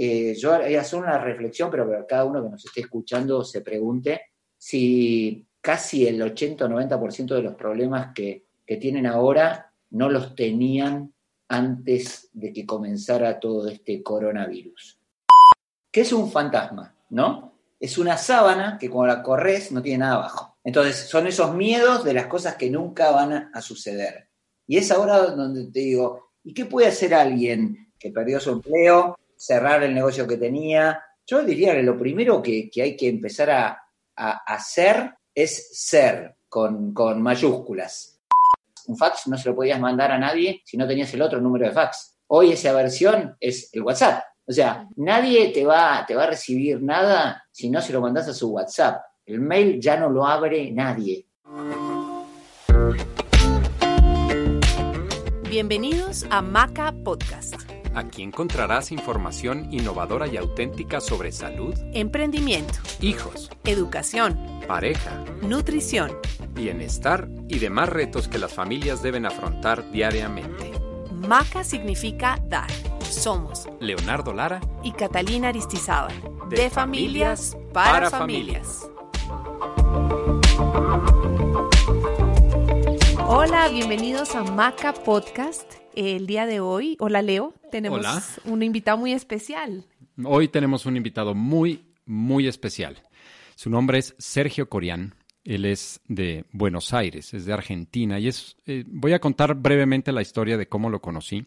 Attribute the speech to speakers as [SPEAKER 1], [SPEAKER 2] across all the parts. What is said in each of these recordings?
[SPEAKER 1] eh, yo voy a hacer una reflexión, pero que cada uno que nos esté escuchando se pregunte si casi el 80 o 90% de los problemas que, que tienen ahora no los tenían antes de que comenzara todo este coronavirus. ¿Qué es un fantasma? ¿No? Es una sábana que cuando la corres no tiene nada abajo. Entonces, son esos miedos de las cosas que nunca van a suceder. Y es ahora donde te digo, ¿y qué puede hacer alguien que perdió su empleo, cerrar el negocio que tenía? Yo diría que lo primero que, hay que empezar a, hacer es ser con, con mayúsculas un fax no se lo podías mandar a nadie si no tenías el otro número de fax. Hoy esa versión es el WhatsApp. O sea, nadie te va, te va a recibir nada si no se lo mandas a su WhatsApp. El mail ya no lo abre nadie.
[SPEAKER 2] Bienvenidos a Maca Podcast.
[SPEAKER 3] Aquí encontrarás información innovadora y auténtica sobre salud,
[SPEAKER 2] emprendimiento,
[SPEAKER 3] hijos,
[SPEAKER 2] educación,
[SPEAKER 3] pareja,
[SPEAKER 2] nutrición,
[SPEAKER 3] bienestar y demás retos que las familias deben afrontar diariamente.
[SPEAKER 2] Maca significa dar. Somos
[SPEAKER 3] Leonardo Lara
[SPEAKER 2] y Catalina Aristizábal. De, familias, para, familias. Hola, bienvenidos a Maca Podcast. El día de hoy, hola Leo, tenemos un invitado muy especial.
[SPEAKER 3] Hoy tenemos un invitado muy, muy especial. Su nombre es Sergio Corián. Él es de Buenos Aires, es de Argentina. Y es, eh, voy a contar brevemente la historia de cómo lo conocí.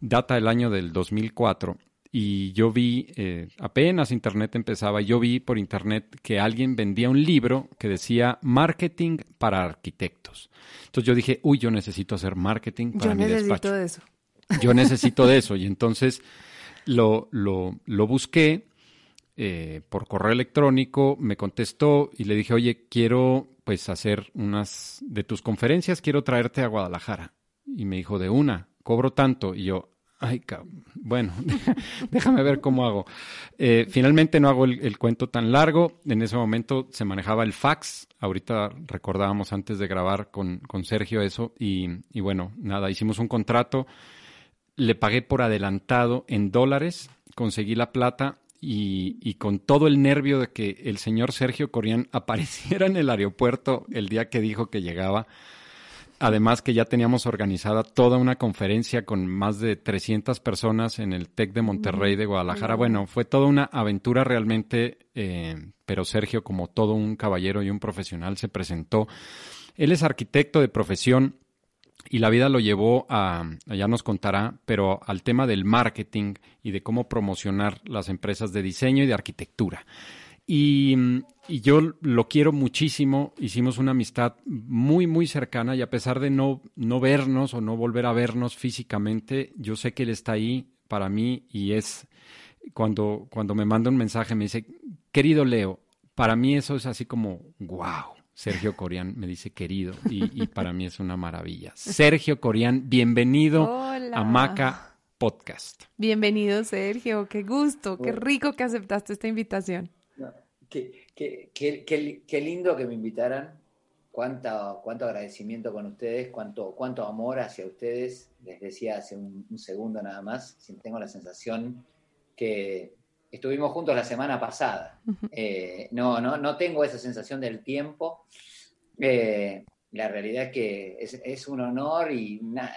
[SPEAKER 3] Data el año del 2004 y yo vi, eh, apenas Internet empezaba, yo vi por Internet que alguien vendía un libro que decía Marketing para arquitectos. Entonces yo dije, uy, yo necesito hacer marketing para
[SPEAKER 2] yo
[SPEAKER 3] mi despacho.
[SPEAKER 2] Yo necesito de eso.
[SPEAKER 3] Yo necesito de eso. Y entonces lo, lo, lo busqué eh, por correo electrónico, me contestó y le dije, oye, quiero pues hacer unas de tus conferencias, quiero traerte a Guadalajara. Y me dijo, de una, cobro tanto. Y yo, ay, bueno, déjame ver cómo hago. Eh, finalmente no hago el, cuento tan largo. En ese momento se manejaba el fax. Ahorita recordábamos antes de grabar con, con Sergio eso. Y, y bueno, nada, hicimos un contrato. Le pagué por adelantado en dólares, conseguí la plata y, con todo el nervio de que el señor Sergio Corián apareciera en el aeropuerto el día que dijo que llegaba. Además que ya teníamos organizada toda una conferencia con más de 300 personas en el TEC de Monterrey de Guadalajara. Bueno, fue toda una aventura realmente, eh, pero Sergio, como todo un caballero y un profesional, se presentó. Él es arquitecto de profesión, y la vida lo llevó a, ya nos contará, pero al tema del marketing y de cómo promocionar las empresas de diseño y de arquitectura. Y, yo lo quiero muchísimo, hicimos una amistad muy, muy cercana y a pesar de no, no vernos o no volver a vernos físicamente, yo sé que él está ahí para mí y es cuando, cuando me manda un mensaje, me dice, querido Leo, para mí eso es así como, wow Sergio Corián me dice querido y, para mí es una maravilla. Sergio Corián, bienvenido a Maca Podcast.
[SPEAKER 2] Bienvenido, Sergio. Qué gusto, qué rico que aceptaste esta invitación.
[SPEAKER 1] Qué, qué, lindo que me invitaran. Cuánto, cuánto agradecimiento con ustedes, cuánto, cuánto amor hacia ustedes. Les decía hace un, un segundo nada más, tengo la sensación que estuvimos juntos la semana pasada. Eh, no, no, no tengo esa sensación del tiempo. Eh, la realidad es que es, un honor y, nada,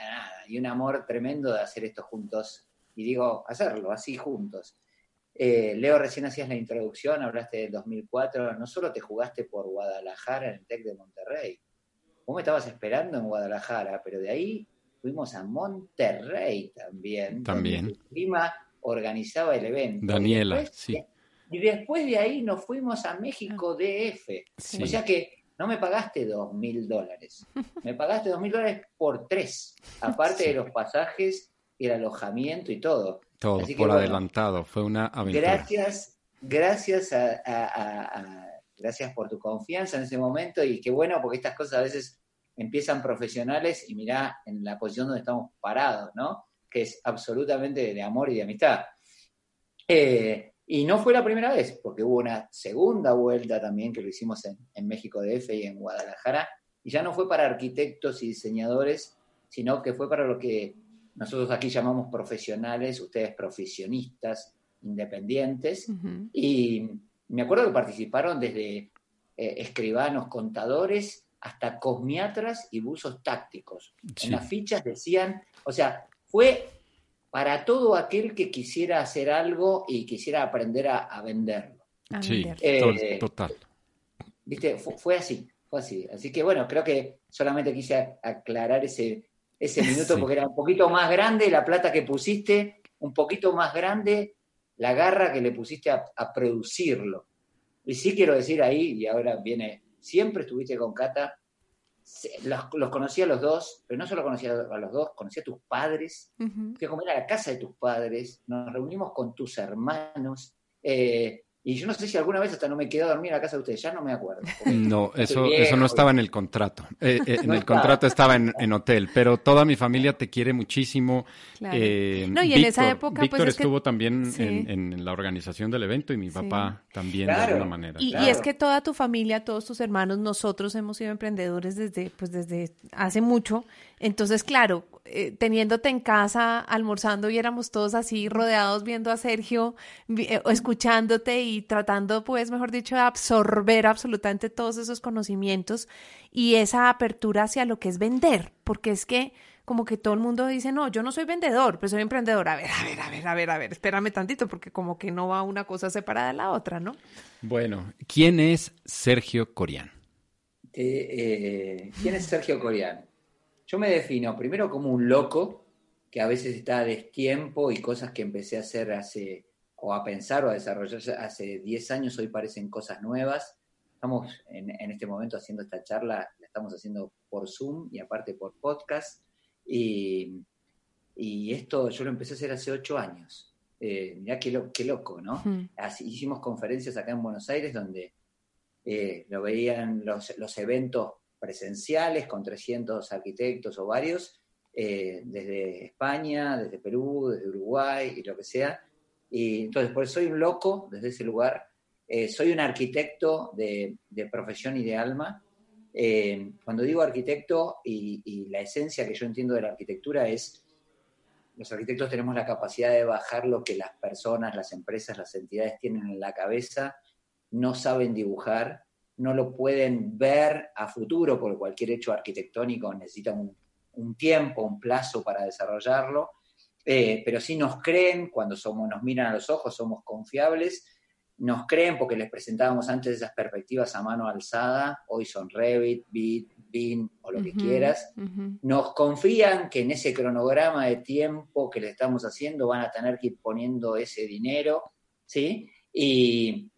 [SPEAKER 1] y un amor tremendo de hacer esto juntos. Y digo, hacerlo así juntos. Eh, Leo, recién hacías la introducción, hablaste del 2004, no solo te jugaste por Guadalajara en el TEC de Monterrey, vos me estabas esperando en Guadalajara, pero de ahí fuimos a Monterrey también.
[SPEAKER 3] También.
[SPEAKER 1] prima organizaba el evento.
[SPEAKER 3] Daniela, sí.
[SPEAKER 1] y después de ahí nos fuimos a México DF. O sea que no me pagaste dos mil dólares, me pagaste dos mil dólares por tres, aparte de los pasajes y el alojamiento y todo.
[SPEAKER 3] Todo por adelantado, fue una aventura.
[SPEAKER 1] Gracias, gracias a, gracias por tu confianza en ese momento y qué bueno porque estas cosas a veces empiezan profesionales y mirá en la posición donde estamos parados, ¿no? que es absolutamente de amor y de amistad. Eh, y no fue la primera vez, porque hubo una segunda vuelta también que lo hicimos en, en México DF y en Guadalajara, y ya no fue para arquitectos y diseñadores, sino que fue para lo que nosotros aquí llamamos profesionales, ustedes profesionistas, independientes. Y me acuerdo que participaron desde eh, escribanos, contadores, hasta cosmiatras y buzos tácticos. En las fichas decían, o sea, fue para todo aquel que quisiera hacer algo y quisiera aprender a, venderlo.
[SPEAKER 3] sí, eh, total.
[SPEAKER 1] Viste, fue, así, fue así. Así que bueno, creo que solamente quise aclarar ese, ese minuto porque era un poquito más grande la plata que pusiste, un poquito más grande la garra que le pusiste a, producirlo. Y sí quiero decir ahí, y ahora viene, siempre estuviste con Cata, los, los conocí a los dos, pero no solo conocía a los dos, conocí a tus padres, fui a comer a la casa de tus padres, nos reunimos con tus hermanos, eh, y yo no sé si alguna vez hasta no me quedé a dormir a la casa de ustedes, ya no me acuerdo.
[SPEAKER 3] No, eso, eso no estaba en el contrato. Eh, eh, en el contrato estaba en, hotel, pero toda mi familia te quiere muchísimo.
[SPEAKER 2] Eh, no, y en esa época.
[SPEAKER 3] Pues, Víctor estuvo también en, la organización del evento y mi papá también de alguna manera.
[SPEAKER 2] Y, y, es que toda tu familia, todos tus hermanos, nosotros hemos sido emprendedores desde, pues desde hace mucho. Entonces, claro, eh, teniéndote en casa, almorzando y éramos todos así rodeados viendo a Sergio, eh, escuchándote y tratando, pues, mejor dicho, de absorber absolutamente todos esos conocimientos y esa apertura hacia lo que es vender, porque es que como que todo el mundo dice, no, yo no soy vendedor, pero soy emprendedor. A ver, a ver, a ver, a ver, a ver, espérame tantito, porque como que no va una cosa separada de la otra, ¿no?
[SPEAKER 3] Bueno, ¿quién es Sergio Corián?
[SPEAKER 1] Eh, ¿Quién es Sergio Corián? Yo me defino primero como un loco, que a veces está a destiempo y cosas que empecé a hacer hace, o a pensar o a desarrollar hace 10 años, hoy parecen cosas nuevas. Estamos en, este momento haciendo esta charla, la estamos haciendo por Zoom y aparte por podcast. Y, esto yo lo empecé a hacer hace 8 años. Eh, mirá qué, qué loco, ¿no? Así, hicimos conferencias acá en Buenos Aires donde eh, lo veían los, los eventos presenciales con 300 arquitectos o varios, eh, desde España, desde Perú, desde Uruguay y lo que sea. Y entonces, pues soy un loco desde ese lugar. Eh, soy un arquitecto de, profesión y de alma. Eh, cuando digo arquitecto y, y, la esencia que yo entiendo de la arquitectura es, los arquitectos tenemos la capacidad de bajar lo que las personas, las empresas, las entidades tienen en la cabeza, no saben dibujar no lo pueden ver a futuro, porque cualquier hecho arquitectónico necesita un, tiempo, un plazo para desarrollarlo, eh, pero sí nos creen cuando somos, nos miran a los ojos, somos confiables, nos creen porque les presentábamos antes esas perspectivas a mano alzada, hoy son Revit, Bit, BIM o lo que quieras, nos confían que en ese cronograma de tiempo que le estamos haciendo van a tener que ir poniendo ese dinero, ¿sí? Y,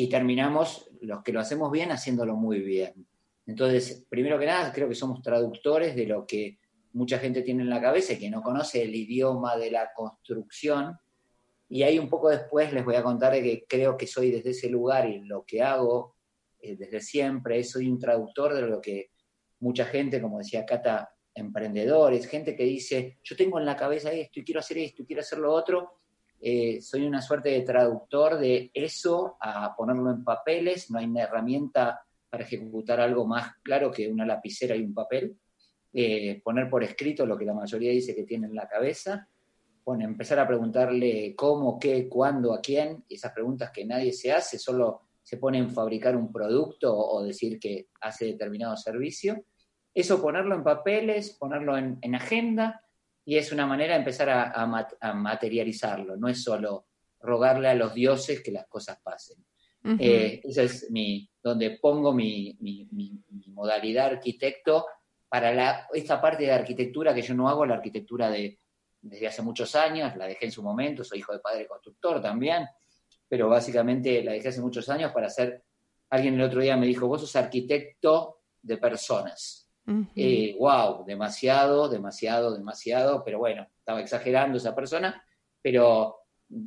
[SPEAKER 1] y terminamos, los que lo hacemos bien, haciéndolo muy bien. Entonces, primero que nada, creo que somos traductores de lo que mucha gente tiene en la cabeza y que no conoce el idioma de la construcción. Y ahí un poco después les voy a contar que creo que soy desde ese lugar y lo que hago eh, desde siempre, soy un traductor de lo que mucha gente, como decía Cata, emprendedores, gente que dice, yo tengo en la cabeza esto y quiero hacer esto y quiero hacer lo otro, eh, soy una suerte de traductor de eso a ponerlo en papeles, no hay una herramienta para ejecutar algo más claro que una lapicera y un papel, eh, poner por escrito lo que la mayoría dice que tiene en la cabeza, bueno, empezar a preguntarle cómo, qué, cuándo, a quién, y esas preguntas que nadie se hace, solo se pone en fabricar un producto o, decir que hace determinado servicio. Eso ponerlo en papeles, ponerlo en agenda, y es una manera de empezar a, materializarlo, no es solo rogarle a los dioses que las cosas pasen. Eh, esa es mi, donde pongo mi, modalidad arquitecto para la, esta parte de arquitectura que yo no hago, la arquitectura de, desde hace muchos años, la dejé en su momento, soy hijo de padre constructor también, pero básicamente la dejé hace muchos años para ser, alguien el otro día me dijo, vos sos arquitecto de personas wow, eh, demasiado, demasiado, demasiado, pero bueno, estaba exagerando esa persona, pero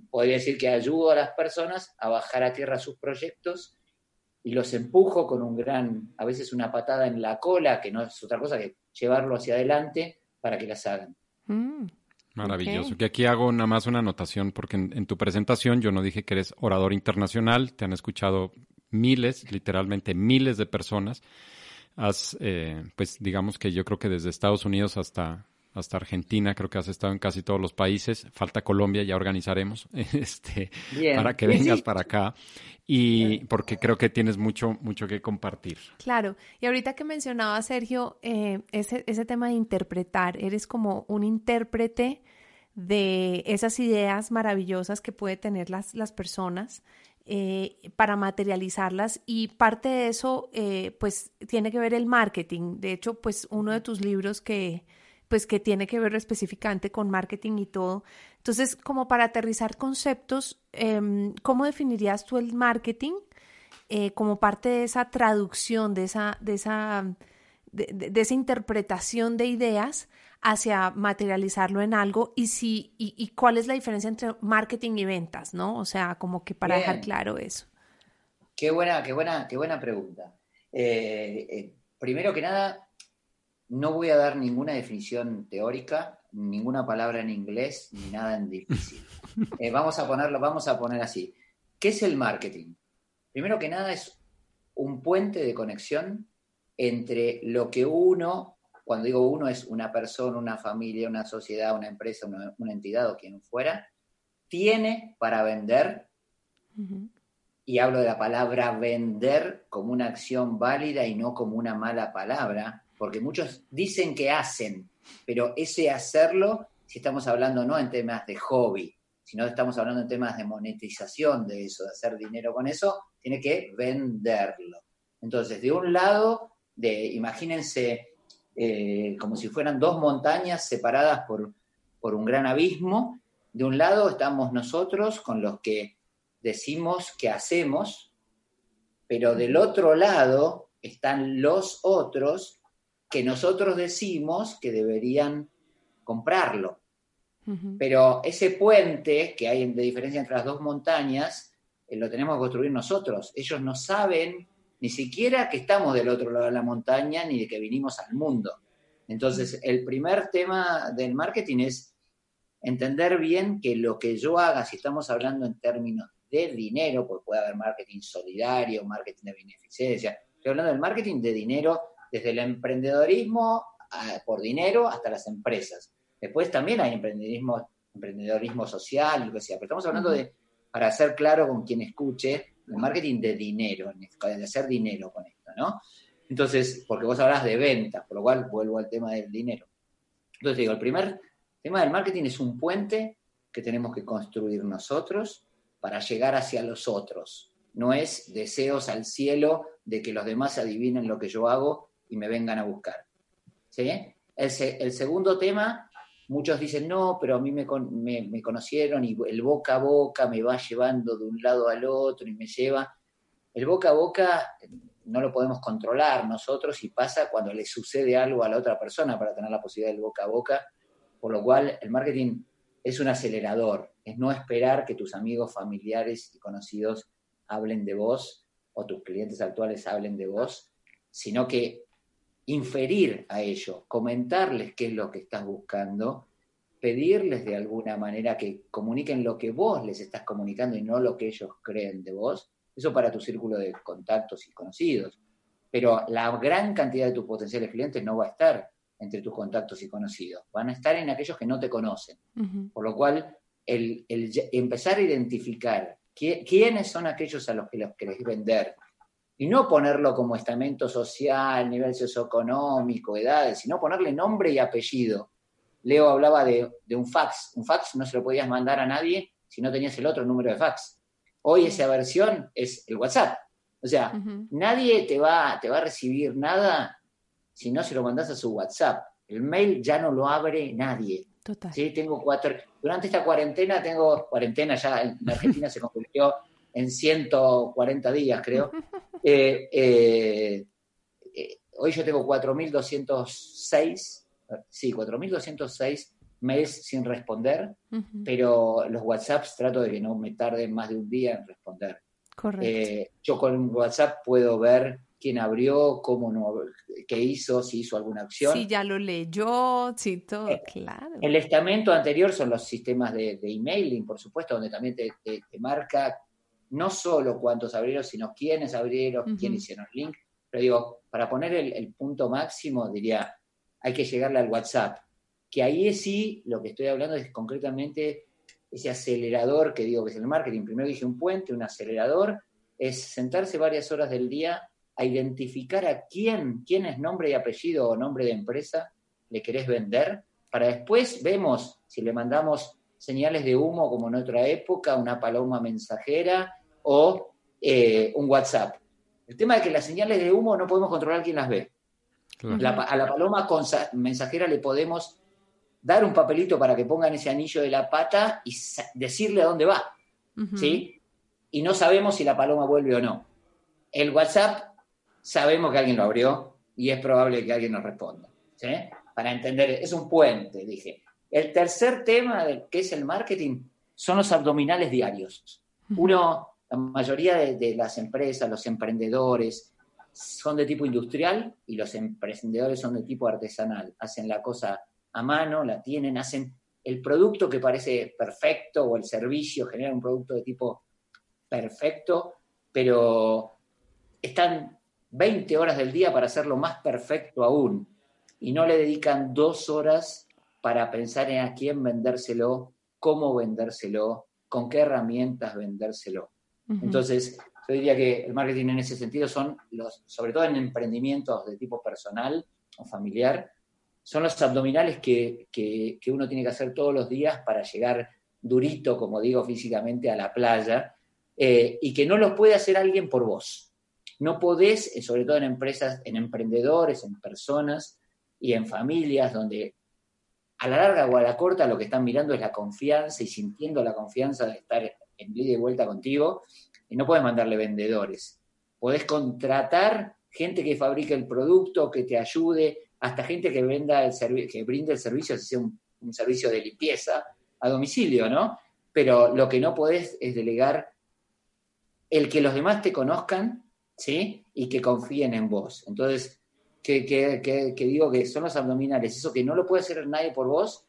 [SPEAKER 1] podría decir que ayudo a las personas a bajar a tierra sus proyectos y los empujo con un gran, a veces una patada en la cola, que no es otra cosa que llevarlo hacia adelante para que las hagan.
[SPEAKER 3] Mm, Maravilloso. Que aquí hago nada más una anotación, porque en, tu presentación yo no dije que eres orador internacional, te han escuchado miles, literalmente miles de personas has, eh, pues digamos que yo creo que desde Estados Unidos hasta hasta Argentina, creo que has estado en casi todos los países. Falta Colombia, ya organizaremos este, para que vengas para acá. Y porque creo que tienes mucho, mucho que compartir.
[SPEAKER 2] Claro, y ahorita que mencionaba Sergio, eh, ese, ese tema de interpretar, eres como un intérprete de esas ideas maravillosas que puede tener las, las personas eh, para materializarlas y parte de eso eh, pues tiene que ver el marketing. De hecho, pues uno de tus libros que pues que tiene que ver específicamente con marketing y todo. Entonces, como para aterrizar conceptos, em, ¿cómo definirías tú el marketing eh, como parte de esa traducción, de esa, de esa, de esa interpretación de ideas hacia materializarlo en algo y si y, cuál es la diferencia entre marketing y ventas, ¿no? O sea, como que para dejar claro eso.
[SPEAKER 1] Qué buena, qué buena, qué buena pregunta. Eh, eh, primero que nada, no voy a dar ninguna definición teórica, ninguna palabra en inglés, ni nada en difícil. Eh, vamos a ponerlo, vamos a poner así. ¿Qué es el marketing? Primero que nada es un puente de conexión entre lo que uno cuando digo uno es una persona, una familia, una sociedad, una empresa, una, entidad o quien fuera, tiene para vender, y hablo de la palabra vender como una acción válida y no como una mala palabra, porque muchos dicen que hacen, pero ese hacerlo, si estamos hablando no en temas de hobby, sino estamos hablando en temas de monetización de eso, de hacer dinero con eso, tiene que venderlo. Entonces, de un lado, de, imagínense eh, como si fueran dos montañas separadas por, por un gran abismo. De un lado estamos nosotros con los que decimos que hacemos, pero del otro lado están los otros que nosotros decimos que deberían comprarlo. Pero ese puente que hay de diferencia entre las dos montañas, eh, lo tenemos que construir nosotros. Ellos no saben ni siquiera que estamos del otro lado de la montaña ni de que vinimos al mundo. Entonces, el primer tema del marketing es entender bien que lo que yo haga, si estamos hablando en términos de dinero, porque puede haber marketing solidario, marketing de beneficencia, estoy hablando del marketing de dinero desde el emprendedorismo por dinero hasta las empresas. Después también hay emprendedorismo, emprendedorismo social, lo que sea, pero estamos hablando de, para ser claro con quien escuche, el marketing de dinero, de hacer dinero con esto, ¿no? Entonces, porque vos hablas de ventas, por lo cual vuelvo al tema del dinero. Entonces digo, el primer tema del marketing es un puente que tenemos que construir nosotros para llegar hacia los otros. No es deseos al cielo de que los demás adivinen lo que yo hago y me vengan a buscar. ¿Sí? El, el segundo tema Muchos dicen, no, pero a mí me, me, conocieron y el boca a boca me va llevando de un lado al otro y me lleva. El boca a boca no lo podemos controlar nosotros y pasa cuando le sucede algo a la otra persona para tener la posibilidad del boca a boca, por lo cual el marketing es un acelerador, es no esperar que tus amigos, familiares y conocidos hablen de vos o tus clientes actuales hablen de vos, sino que inferir a ello, comentarles qué es lo que estás buscando, pedirles de alguna manera que comuniquen lo que vos les estás comunicando y no lo que ellos creen de vos, eso para tu círculo de contactos y conocidos. Pero la gran cantidad de tus potenciales clientes no va a estar entre tus contactos y conocidos, van a estar en aquellos que no te conocen. Por lo cual, el, empezar a identificar quiénes son aquellos a los que los querés vender, y no ponerlo como estamento social, nivel socioeconómico, edades, sino ponerle nombre y apellido. Leo hablaba de, un fax. Un fax no se lo podías mandar a nadie si no tenías el otro número de fax. Hoy esa versión es el WhatsApp. O sea, nadie te va, te va a recibir nada si no se lo mandas a su WhatsApp. El mail ya no lo abre nadie. Total. ¿Sí? Tengo cuatro. Durante esta cuarentena tengo, cuarentena ya en Argentina se convirtió en 140 días, creo. Eh, eh, eh, hoy yo tengo 4.206, sí, 4.206 mails sin responder, pero los WhatsApps trato de que no me tarde más de un día en responder. Correcto. yo con WhatsApp puedo ver quién abrió, cómo no, qué hizo, si hizo alguna acción.
[SPEAKER 2] Si ya lo leyó, sí, todo, claro.
[SPEAKER 1] El estamento anterior son los sistemas de, emailing, por supuesto, donde también te marca no solo cuántos abrieron, sino quiénes abrieron, quiénes hicieron el link. Pero digo, para poner el, punto máximo, diría, hay que llegarle al WhatsApp. que ahí sí lo que estoy hablando es concretamente ese acelerador que digo que es el marketing. Primero dije un puente, un acelerador, es sentarse varias horas del día a identificar a quién, quién es nombre y apellido o nombre de empresa le querés vender, para después vemos si le mandamos señales de humo como en otra época, una paloma mensajera o eh, un WhatsApp. El tema es que las señales de humo no podemos controlar quién las ve. a la paloma mensajera le podemos dar un papelito para que pongan ese anillo de la pata y decirle a dónde va. ¿Sí? Y no sabemos si la paloma vuelve o no. El WhatsApp sabemos que alguien lo abrió y es probable que alguien nos responda. ¿sí? Para entender, es un puente, dije. El tercer tema, de, que es el marketing, son los abdominales diarios. Uno, la mayoría de, las empresas, los emprendedores, son de tipo industrial y los emprendedores son de tipo artesanal. Hacen la cosa a mano, la tienen, hacen el producto que parece perfecto o el servicio, generan un producto de tipo perfecto, pero están 20 horas del día para hacerlo más perfecto aún y no le dedican dos horas para pensar en a quién vendérselo, cómo vendérselo, con qué herramientas vendérselo. Entonces, yo diría que el marketing en ese sentido son los, sobre todo en emprendimientos de tipo personal o familiar, son los abdominales que, uno tiene que hacer todos los días para llegar durito, como digo, físicamente a la playa, eh, y que no los puede hacer alguien por vos. No podés, eh, sobre todo en empresas, en emprendedores, en personas y en familias, donde a la larga o a la corta lo que están mirando es la confianza y sintiendo la confianza de estar en vida y vuelta contigo, y no puedes mandarle vendedores. Podés contratar gente que fabrique el producto, que te ayude, hasta gente que venda el que brinde el servicio, si sea un, servicio de limpieza a domicilio, ¿no? Pero lo que no podés es delegar el que los demás te conozcan, ¿sí? Y que confíen en vos. Entonces, que, que, digo que son los abdominales, eso que no lo puede hacer nadie por vos,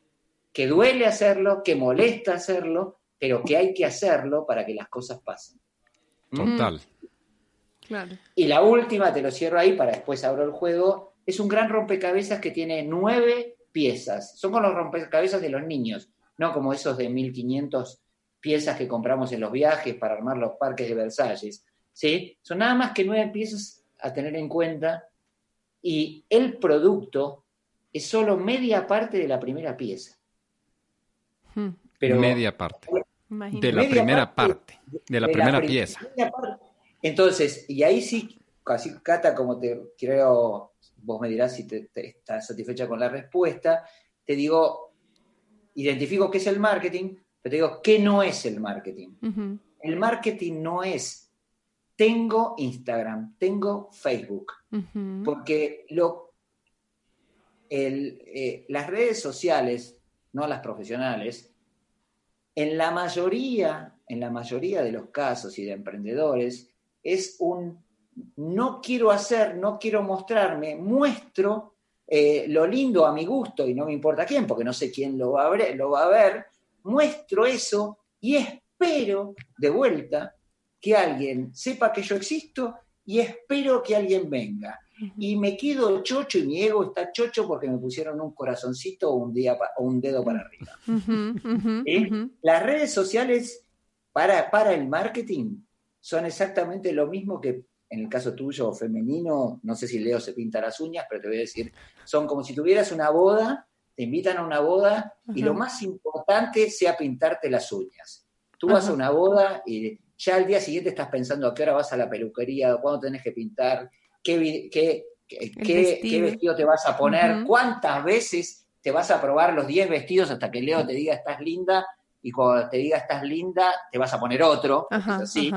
[SPEAKER 1] que duele hacerlo, que molesta hacerlo, pero que hay que hacerlo para que las cosas pasen.
[SPEAKER 3] Total.
[SPEAKER 2] Claro.
[SPEAKER 1] Y la última, te lo cierro ahí para después abro el juego, es un gran rompecabezas que tiene nueve piezas. Son como los rompecabezas de los niños, no como esos de 1500 piezas que compramos en los viajes para armar los parques de Versalles. ¿sí? Son nada más que nueve piezas a tener en cuenta y el producto es solo media parte de la primera pieza.
[SPEAKER 3] Hmm. Pero, media parte. De la primera parte, de la primera pieza.
[SPEAKER 1] Entonces, y ahí sí, casi Cata, como te creo, vos me dirás si te, estás satisfecha con la respuesta, te digo, identifico qué es el marketing, pero te digo, ¿qué no es el marketing? El marketing no es tengo Instagram, tengo Facebook, porque lo, eh, las redes sociales, no las profesionales, en la mayoría, en la mayoría de los casos y de emprendedores, es un no quiero hacer, no quiero mostrarme, muestro eh, lo lindo a mi gusto y no me importa quién, porque no sé quién lo lo va a ver muestro eso y espero de vuelta que alguien sepa que yo existo y espero que alguien venga. Y me quedo chocho y mi ego está chocho porque me pusieron un corazoncito o un, día o un dedo para arriba. ¿Eh? Las redes sociales para, para el marketing son exactamente lo mismo que en el caso tuyo femenino, no sé si Leo se pinta las uñas, pero te voy a decir, son como si tuvieras una boda, te invitan a una boda y lo más importante sea pintarte las uñas. Tú vas a una boda y ya al día siguiente estás pensando a qué hora vas a la peluquería, cuándo tenés que pintar, qué, qué, vestido. te vas a poner, cuántas veces te vas a probar los 10 vestidos hasta que Leo te diga estás linda y cuando te diga estás linda te vas a poner otro, así.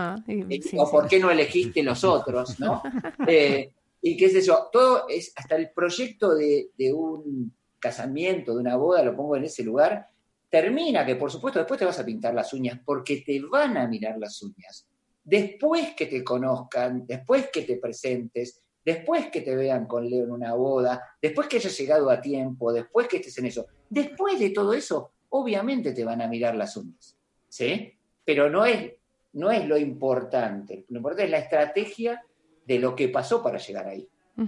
[SPEAKER 1] O por qué no elegiste los otros, ¿no? Eh, y qué es eso, todo es, hasta el proyecto de, de un casamiento, de una boda, lo pongo en ese lugar, termina, que por supuesto después te vas a pintar las uñas porque te van a mirar las uñas. Después que te conozcan, después que te presentes, después que te vean con Leo en una boda, después que hayas llegado a tiempo, después que estés en eso, después de todo eso, obviamente te van a mirar las uñas, ¿sí? Pero no es, no es lo importante, lo importante es la estrategia de lo que pasó para llegar ahí. ¿Te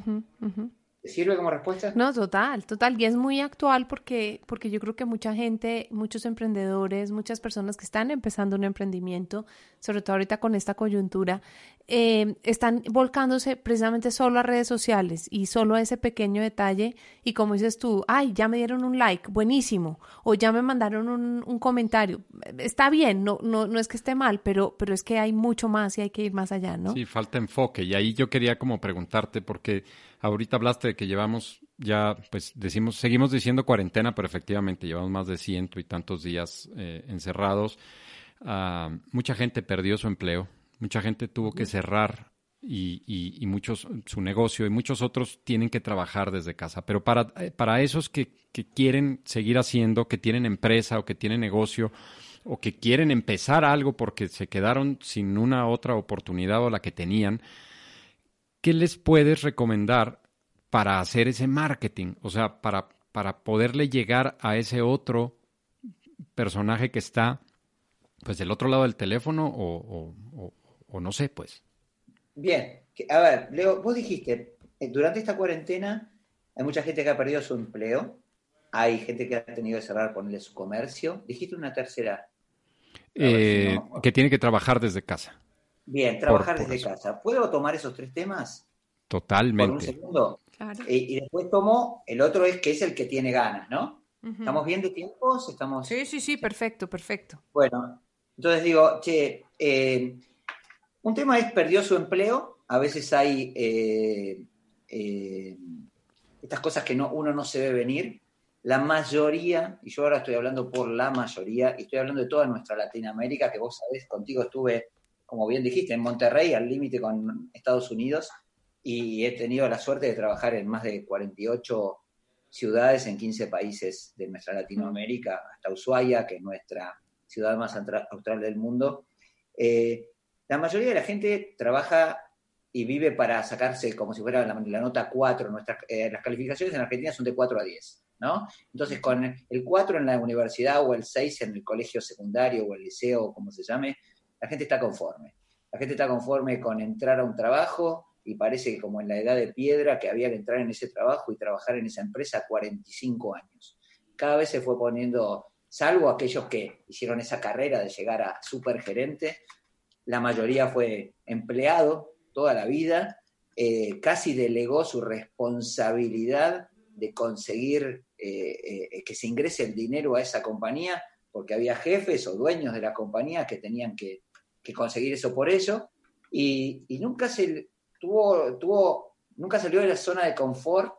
[SPEAKER 1] sirve como respuesta?
[SPEAKER 2] No, total, total. Y es muy actual porque, porque yo creo que mucha gente, muchos emprendedores, muchas personas que están empezando un emprendimiento, sobre todo ahorita con esta coyuntura, eh, están volcándose precisamente solo a redes sociales y solo a ese pequeño detalle. Y como dices tú, ay, ya me dieron un like, buenísimo, o ya me mandaron un, un comentario. Está bien, no, no, no es que esté mal, pero, pero es que hay mucho más y hay que ir más allá, ¿no?
[SPEAKER 3] Sí, falta enfoque. Y ahí yo quería como preguntarte, porque ahorita hablaste de que llevamos ya, pues decimos, seguimos diciendo cuarentena, pero efectivamente llevamos más de ciento y tantos días eh, encerrados. Ah, mucha gente perdió su empleo, mucha gente tuvo que cerrar y, y, muchos su negocio y muchos otros tienen que trabajar desde casa. Pero para, eh, para esos que, que quieren seguir haciendo, que tienen empresa o que tienen negocio o que quieren empezar algo porque se quedaron sin una otra oportunidad o la que tenían, ¿qué les puedes recomendar para hacer ese marketing? O sea, para, para poderle llegar a ese otro personaje que está pues del otro lado del teléfono o, o, no sé, pues.
[SPEAKER 1] Bien, a ver, Leo, vos dijiste, eh, durante esta cuarentena hay mucha gente que ha perdido su empleo, hay gente que ha tenido que cerrar, ponerle su comercio. Dijiste una tercera.
[SPEAKER 3] Eh, que tiene que trabajar desde casa.
[SPEAKER 1] Bien, trabajar desde casa. ¿Puedo tomar esos tres temas?
[SPEAKER 3] Totalmente. Por un
[SPEAKER 1] segundo. Eh, y después tomo el otro es que es el que tiene ganas, ¿no? ¿Estamos bien de tiempos? ¿Estamos...
[SPEAKER 2] Sí, sí, sí, perfecto, perfecto.
[SPEAKER 1] Bueno, entonces digo, che, eh, un tema es perdió su empleo. A veces hay eh, estas cosas que no, uno no se ve venir. La mayoría, y yo ahora estoy hablando por la mayoría, y estoy hablando de toda nuestra Latinoamérica, que vos sabés, contigo estuve como bien dijiste, en Monterrey, al límite con Estados Unidos, y he tenido la suerte de trabajar en más de 48 ciudades en 15 países de nuestra Latinoamérica, hasta Ushuaia, que es nuestra ciudad más austral del mundo. Eh, la mayoría de la gente trabaja y vive para sacarse como si fuera la, nota 4. Nuestras, eh, las calificaciones en Argentina son de 4 a 10, ¿no? Entonces, con el 4 en la universidad o el 6 en el colegio secundario o el liceo, como se llame, la gente está conforme. La gente está conforme con entrar a un trabajo y parece que como en la edad de piedra que había que entrar en ese trabajo y trabajar en esa empresa 45 años. Cada vez se fue poniendo, salvo aquellos que hicieron esa carrera de llegar a supergerente, la mayoría fue empleado toda la vida, eh, casi delegó su responsabilidad de conseguir eh, eh, que se ingrese el dinero a esa compañía, porque había jefes o dueños de la compañía que tenían que que conseguir eso por ello, y, nunca se tuvo, tuvo, nunca salió de la zona de confort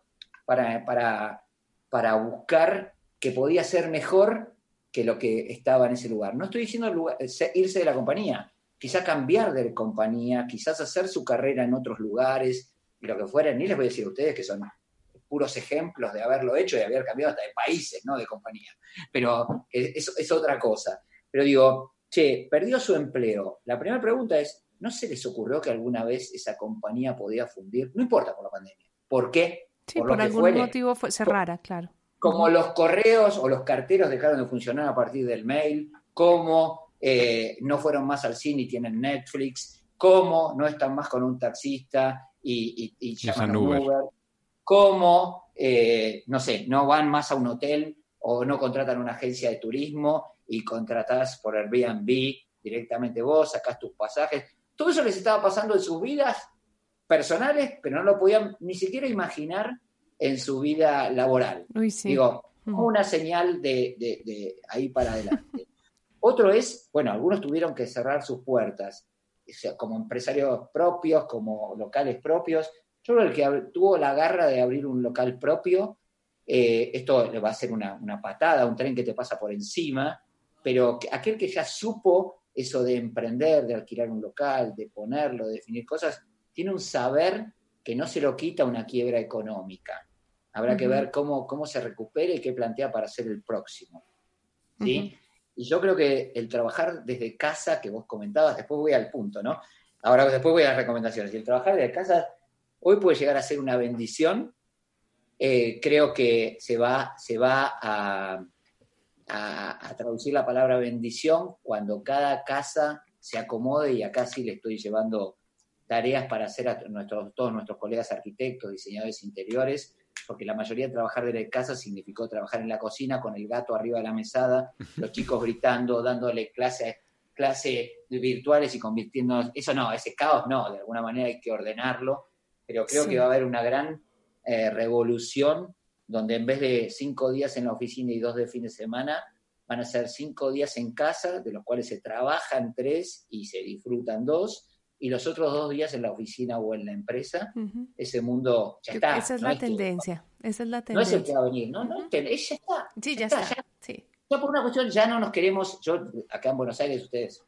[SPEAKER 1] para, para, para buscar que podía ser mejor que lo que estaba en ese lugar. No estoy diciendo irse de la compañía, quizá cambiar de compañía, quizás hacer su carrera en otros lugares y lo que fuera, ni les voy a decir a ustedes que son puros ejemplos de haberlo hecho y haber cambiado hasta de países, no de compañía. Pero es, es otra cosa. Pero digo, che, perdió su empleo. La primera pregunta es, ¿no se les ocurrió que alguna vez esa compañía podía fundir? No importa por la pandemia. ¿Por qué?
[SPEAKER 2] Sí, por, algún motivo fue cerrara, claro.
[SPEAKER 1] Como los correos o los carteros dejaron de funcionar a partir del mail, como eh, no fueron más al cine y tienen Netflix, como no están más con un taxista y, y, llaman a Uber, como, eh, no sé, no van más a un hotel o no contratan una agencia de turismo y contratás por Airbnb directamente vos, sacás tus pasajes. Todo eso les estaba pasando en sus vidas personales, pero no lo podían ni siquiera imaginar en su vida laboral. Digo, una señal de, ahí para adelante. Otro es, bueno, algunos tuvieron que cerrar sus puertas, como empresarios propios, como locales propios. Yo creo que el que tuvo la garra de abrir un local propio, eh, esto le va a ser una, una, patada, un tren que te pasa por encima, pero aquel que ya supo eso de emprender, de alquilar un local, de ponerlo, de definir cosas, tiene un saber que no se lo quita una quiebra económica. Habrá que ver cómo, cómo se recupera y qué plantea para ser el próximo. ¿sí? Y yo creo que el trabajar desde casa, que vos comentabas, después voy al punto, ¿no? Ahora después voy a las recomendaciones. Y el trabajar desde casa hoy puede llegar a ser una bendición. Eh, creo que se va, se va a, a, traducir la palabra bendición cuando cada casa se acomode y acá sí le estoy llevando tareas para hacer a nuestros, todos nuestros colegas arquitectos, diseñadores interiores, porque la mayoría de trabajar desde casa significó trabajar en la cocina con el gato arriba de la mesada, los chicos gritando, dándole clases clases virtuales y convirtiendo eso no, ese caos no, de alguna manera hay que ordenarlo, pero creo que va a haber una gran eh, revolución donde en vez de cinco días en la oficina y dos de fin de semana, van a ser cinco días en casa, de los cuales se trabajan tres y se disfrutan dos, y los otros dos días en la oficina o en la empresa. Ese mundo ya está.
[SPEAKER 2] Esa es la tendencia. esa es la tendencia.
[SPEAKER 1] No es el que va a venir, no, no, ya está.
[SPEAKER 2] Sí, ya, está. Ya, sí.
[SPEAKER 1] ya por una cuestión, ya no nos queremos. Yo, acá en Buenos Aires, ustedes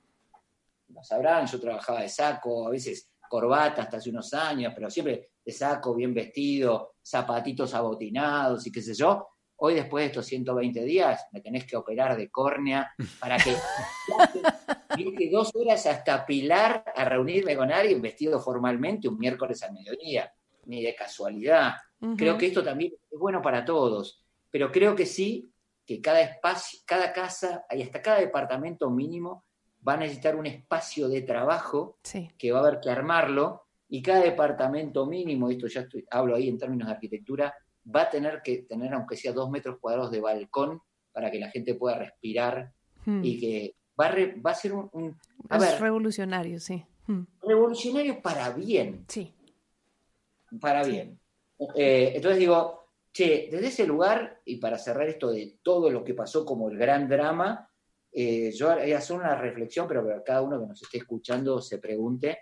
[SPEAKER 1] lo sabrán, yo trabajaba de saco, a veces corbata hasta hace unos años, pero siempre de saco, bien vestido, zapatitos abotinados y qué sé yo. Hoy, después de estos 120 días, me tenés que operar de córnea para que. que dos horas hasta Pilar a reunirme con alguien vestido formalmente un miércoles al mediodía. Ni de casualidad. Creo que esto también es bueno para todos. Pero creo que sí, que cada espacio, cada casa y hasta cada departamento mínimo va a necesitar un espacio de trabajo que va a haber que armarlo y cada departamento mínimo, esto ya estoy, hablo ahí en términos de arquitectura, va a tener que tener aunque sea dos metros cuadrados de balcón para que la gente pueda respirar hmm. y que va a, va a ser un...
[SPEAKER 2] es revolucionario, sí.
[SPEAKER 1] Hmm. Revolucionario para bien.
[SPEAKER 2] Sí.
[SPEAKER 1] Para bien. Eh, entonces digo, che, desde ese lugar, y para cerrar esto de todo lo que pasó como el gran drama, eh, yo voy a hacer una reflexión, pero que cada uno que nos esté escuchando se pregunte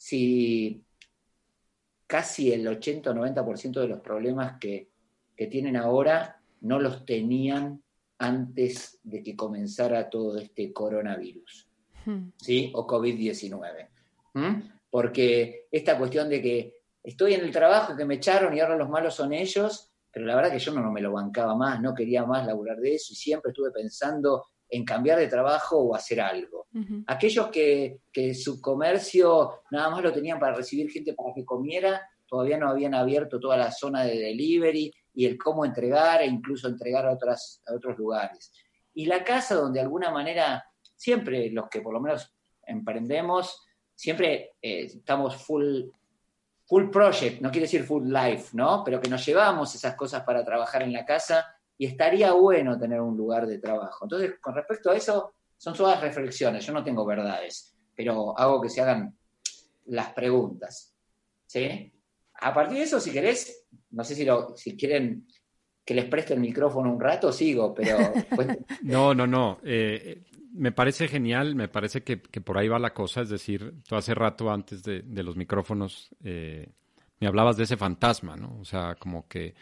[SPEAKER 1] si casi el 80 o 90% de los problemas que, tienen ahora no los tenían antes de que comenzara todo este coronavirus, hmm. ¿sí? O COVID-19. Porque esta cuestión de que estoy en el trabajo que me echaron y ahora los malos son ellos, pero la verdad que yo no, no me lo bancaba más, no quería más laburar de eso y siempre estuve pensando en cambiar de trabajo o hacer algo. Aquellos que, su comercio nada más lo tenían para recibir gente para que comiera, todavía no habían abierto toda la zona de delivery y el cómo entregar e incluso entregar a, otras, a otros lugares. Y la casa donde de alguna manera, siempre los que por lo menos emprendemos, siempre eh, estamos full, full project, no quiere decir full life, ¿no? Pero que nos llevamos esas cosas para trabajar en la casa y estaría bueno tener un lugar de trabajo. Entonces, con respecto a eso, son todas reflexiones, yo no tengo verdades, pero hago que se hagan las preguntas. ¿Sí? A partir de eso, si querés, no sé si, lo, si quieren que les preste el micrófono un rato, sigo, pero...
[SPEAKER 3] no, no, no. Eh, me parece genial, me parece que, por ahí va la cosa, es decir, tú hace rato antes de, los micrófonos eh, me hablabas de ese fantasma, ¿no? O sea, como que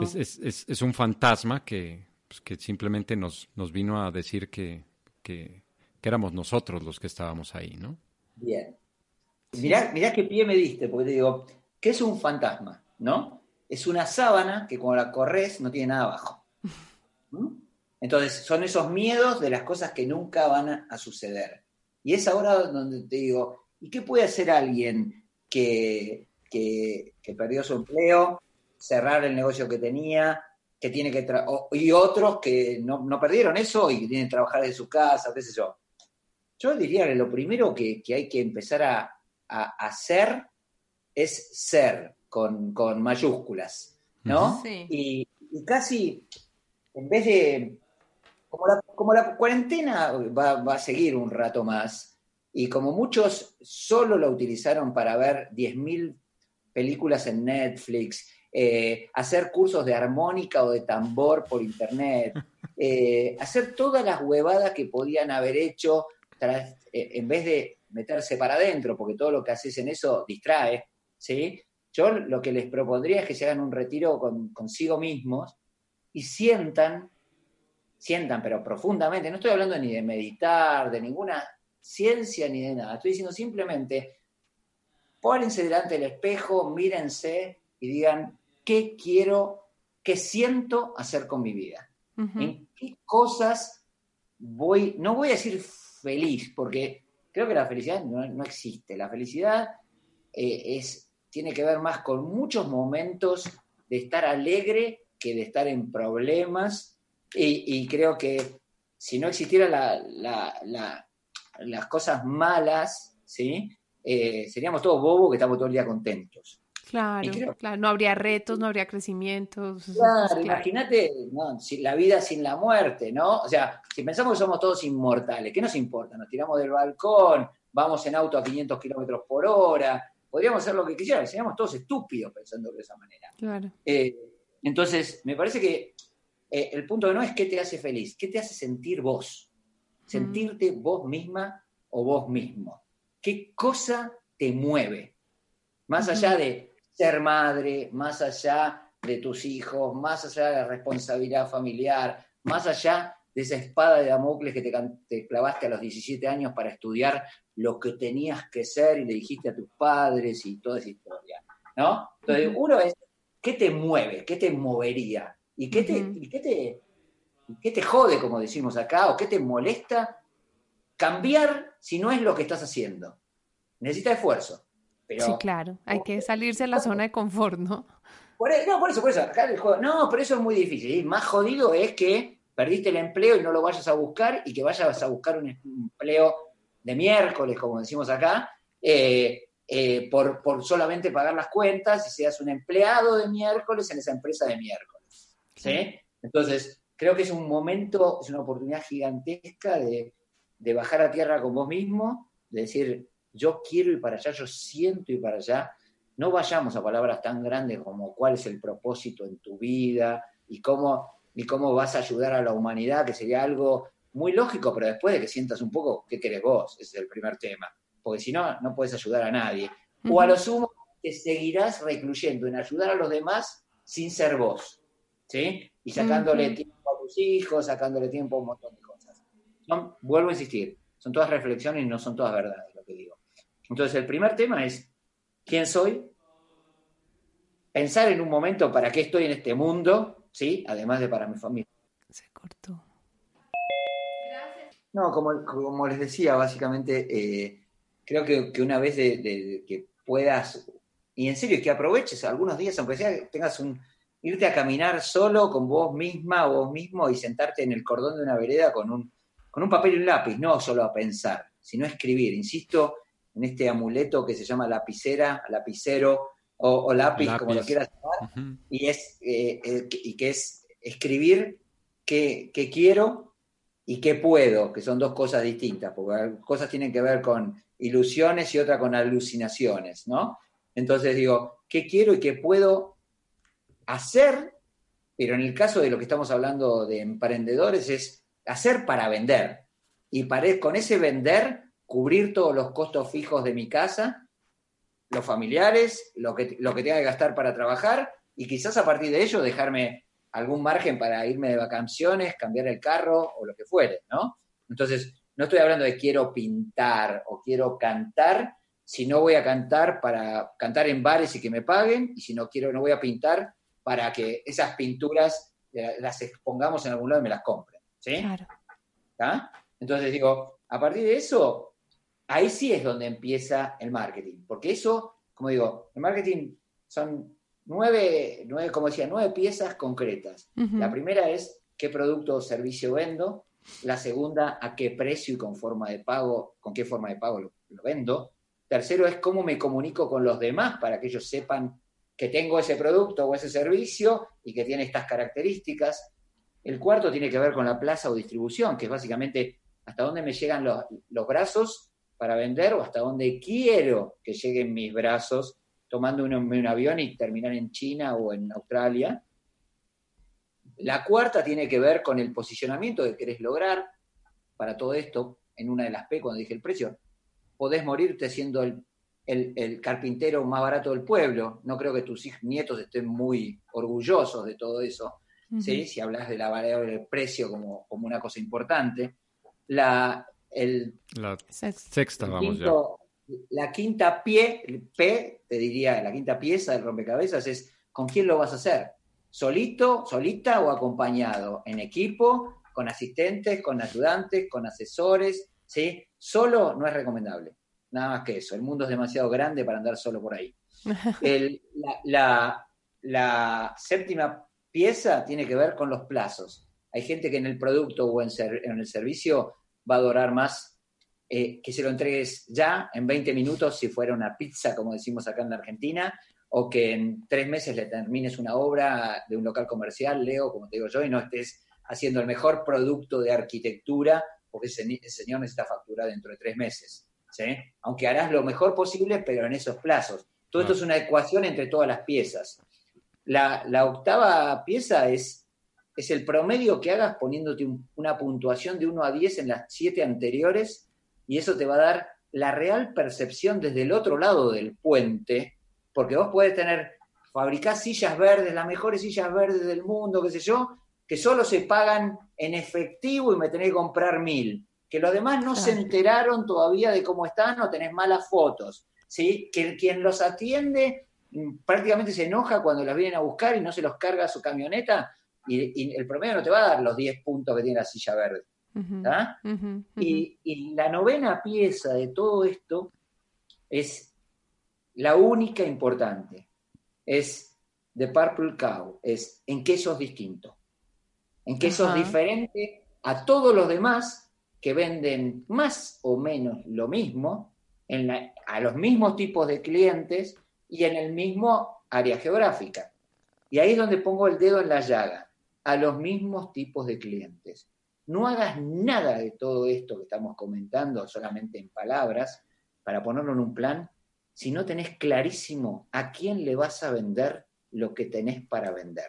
[SPEAKER 3] es, es, es, un fantasma que, pues, que simplemente nos, nos vino a decir que, que, éramos nosotros los que estábamos ahí, ¿no?
[SPEAKER 1] Bien. Mirá, mirá qué pie me diste, porque te digo, ¿qué es un fantasma? ¿No? Es una sábana que cuando la corres no tiene nada abajo. ¿Mm? Entonces, son esos miedos de las cosas que nunca van a, suceder. Y es ahora donde te digo, ¿y qué puede hacer alguien que, que, que perdió su empleo, cerrar el negocio que tenía, que tiene que y otros que no, perdieron eso y que tienen que trabajar de su casa, qué sé yo. Yo diría que lo primero que, hay que empezar a, hacer es ser con, mayúsculas, ¿no? Y, casi, en vez de, como la, como la cuarentena va, va, a seguir un rato más, y como muchos solo la utilizaron para ver 10.000 películas en Netflix eh, hacer cursos de armónica o de tambor por internet, eh, hacer todas las huevadas que podían haber hecho eh, en vez de meterse para adentro, porque todo lo que haces en eso distrae, ¿sí? Yo lo que les propondría es que se hagan un retiro con, consigo mismos y sientan, sientan, pero profundamente, no estoy hablando ni de meditar, de ninguna ciencia ni de nada, estoy diciendo simplemente, pónganse delante del espejo, mírense y digan, qué quiero, qué siento hacer con mi vida. En qué cosas voy, no voy a decir feliz, porque creo que la felicidad no, existe. La felicidad eh, es, tiene que ver más con muchos momentos de estar alegre que de estar en problemas. Y, creo que si no existieran las cosas malas, ¿sí? Eh, seríamos todos bobos que estamos todo el día contentos.
[SPEAKER 2] Claro, claro, no habría retos, no habría crecimientos.
[SPEAKER 1] Claro, imagínate si la vida sin la muerte, ¿no? O sea, si pensamos que somos todos inmortales, ¿qué nos importa? Nos tiramos del balcón, vamos en auto a 500 kilómetros por hora, podríamos hacer lo que quisiéramos, seríamos todos estúpidos pensando de esa manera.
[SPEAKER 2] Claro.
[SPEAKER 1] Eh, entonces, me parece que eh, el punto no es qué te hace feliz, qué te hace sentir vos, sentirte vos misma o vos mismo. ¿Qué cosa te mueve? Más allá de ser madre, más allá de tus hijos, más allá de la responsabilidad familiar, más allá de esa espada de Damocles que te, clavaste a los 17 años para estudiar lo que tenías que ser y le dijiste a tus padres y toda esa historia, ¿no? Entonces, uno es, ¿qué te mueve? ¿Qué te movería? ¿Y qué te, y qué te, qué te jode, como decimos acá, o qué te molesta cambiar si no es lo que estás haciendo? Necesita esfuerzo.
[SPEAKER 2] Sí, claro, hay que salirse de la zona de confort, ¿no?
[SPEAKER 1] Por, e, no, por eso, por eso, acá el juego, no, pero eso es muy difícil. Más jodido es que perdiste el empleo y no lo vayas a buscar y que vayas a buscar un empleo de miércoles, como decimos acá, eh, eh, por, por, solamente pagar las cuentas y seas un empleado de miércoles en esa empresa de miércoles. ¿sí? Entonces, creo que es un momento, es una oportunidad gigantesca de, de bajar a tierra con vos mismo, de decir, yo quiero ir para allá, yo siento ir para allá. No vayamos a palabras tan grandes como cuál es el propósito en tu vida y cómo, y cómo vas a ayudar a la humanidad, que sería algo muy lógico, pero después de que sientas un poco qué querés vos, ese es el primer tema. Porque si no, no puedes ayudar a nadie. O a lo sumo, te seguirás recluyendo en ayudar a los demás sin ser vos. ¿Sí? Y sacándole tiempo a tus hijos, sacándole tiempo a un montón de cosas. vuelvo a insistir, son todas reflexiones y no son todas verdades lo que digo. Entonces, el primer tema es, ¿quién soy? Pensar en un momento para qué estoy en este mundo, ¿sí? Además de para mi familia.
[SPEAKER 2] Se cortó.
[SPEAKER 1] No, como, como les decía, básicamente, eh, creo que, una vez de, que puedas, y en serio, que aproveches algunos días, aunque sea tengas un, irte a caminar solo con vos misma o vos mismo y sentarte en el cordón de una vereda con un, con un papel y un lápiz, no solo a pensar, sino a escribir. Insisto, en este amuleto que se llama lapicera, lapicero o, lápiz, como lo quieras llamar, y, es, eh, eh, y que es escribir qué, quiero y qué puedo, que son dos cosas distintas, porque cosas tienen que ver con ilusiones y otra con alucinaciones, ¿no? Entonces digo, ¿qué quiero y qué puedo hacer? Pero en el caso de lo que estamos hablando de emprendedores es hacer para vender. Y para, con ese vender cubrir todos los costos fijos de mi casa, los familiares, lo que, lo que tenga que gastar para trabajar y quizás a partir de ello dejarme algún margen para irme de vacaciones, cambiar el carro o lo que fuere, ¿no? Entonces, no estoy hablando de quiero pintar o quiero cantar, si no voy a cantar para cantar en bares y que me paguen, y si no quiero, no voy a pintar para que esas pinturas eh, las expongamos en algún lado y me las compren, ¿sí? Claro. Entonces digo, a partir de eso, ahí sí es donde empieza el marketing, porque eso, como digo, el marketing son nueve, nueve como decía, nueve piezas concretas. La primera es qué producto o servicio vendo, la segunda, a qué precio y con forma de pago, con qué forma de pago lo, vendo. Tercero es cómo me comunico con los demás para que ellos sepan que tengo ese producto o ese servicio y que tiene estas características. El cuarto tiene que ver con la plaza o distribución, que es básicamente hasta dónde me llegan los, los brazos para vender o hasta dónde quiero que lleguen mis brazos tomando un, avión y terminar en China o en Australia. La cuarta tiene que ver con el posicionamiento que querés lograr para todo esto, en una de las P, cuando dije el precio. Podés morirte siendo el, carpintero más barato del pueblo. No creo que tus nietos estén muy orgullosos de todo eso, si hablas de la variable del precio como, como una cosa importante. La,
[SPEAKER 3] la sexta, vamos
[SPEAKER 1] ya. La quinta pie, P, te diría, la quinta pieza del rompecabezas es ¿con quién lo vas a hacer? ¿Solito, solita o acompañado? ¿En equipo? ¿Con asistentes? ¿Con ayudantes? ¿Con asesores? ¿Sí? Solo no es recomendable. Nada más que eso. El mundo es demasiado grande para andar solo por ahí. la, séptima pieza tiene que ver con los plazos. Hay gente que en el producto o en el servicio va a durar más eh, que se lo entregues ya, en 20 minutos, si fuera una pizza, como decimos acá en la Argentina, o que en tres meses le termines una obra de un local comercial, Leo, como te digo yo, y no estés haciendo el mejor producto de arquitectura, porque ese, señor necesita facturar dentro de tres meses. ¿sí? Aunque harás lo mejor posible, pero en esos plazos. Todo esto es una ecuación entre todas las piezas. La, octava pieza es, es, el promedio que hagas poniéndote una puntuación de 1 a 10 en las siete anteriores, y eso te va a dar la real percepción desde el otro lado del puente porque vos podés tener, fabricar sillas verdes, las mejores sillas verdes del mundo, qué sé yo, que solo se pagan en efectivo y me tenés que comprar mil. Que los demás no se enteraron todavía de cómo están o tenés malas fotos. ¿sí? Que quien los atiende mm, prácticamente se enoja cuando las vienen a buscar y no se los carga a su camioneta y, el promedio no te va a dar los 10 puntos que tiene la silla verde. y la novena pieza de todo esto es la única importante es The Purple Cow, es en qué sos distinto, en qué sos diferente a todos los demás que venden más o menos lo mismo, en a los mismos tipos de clientes y en el mismo área geográfica. Y ahí es donde pongo el dedo en la llaga, a los mismos tipos de clientes. No hagas nada de todo esto que estamos comentando solamente en palabras para ponerlo en un plan si no tenés clarísimo a quién le vas a vender lo que tenés para vender.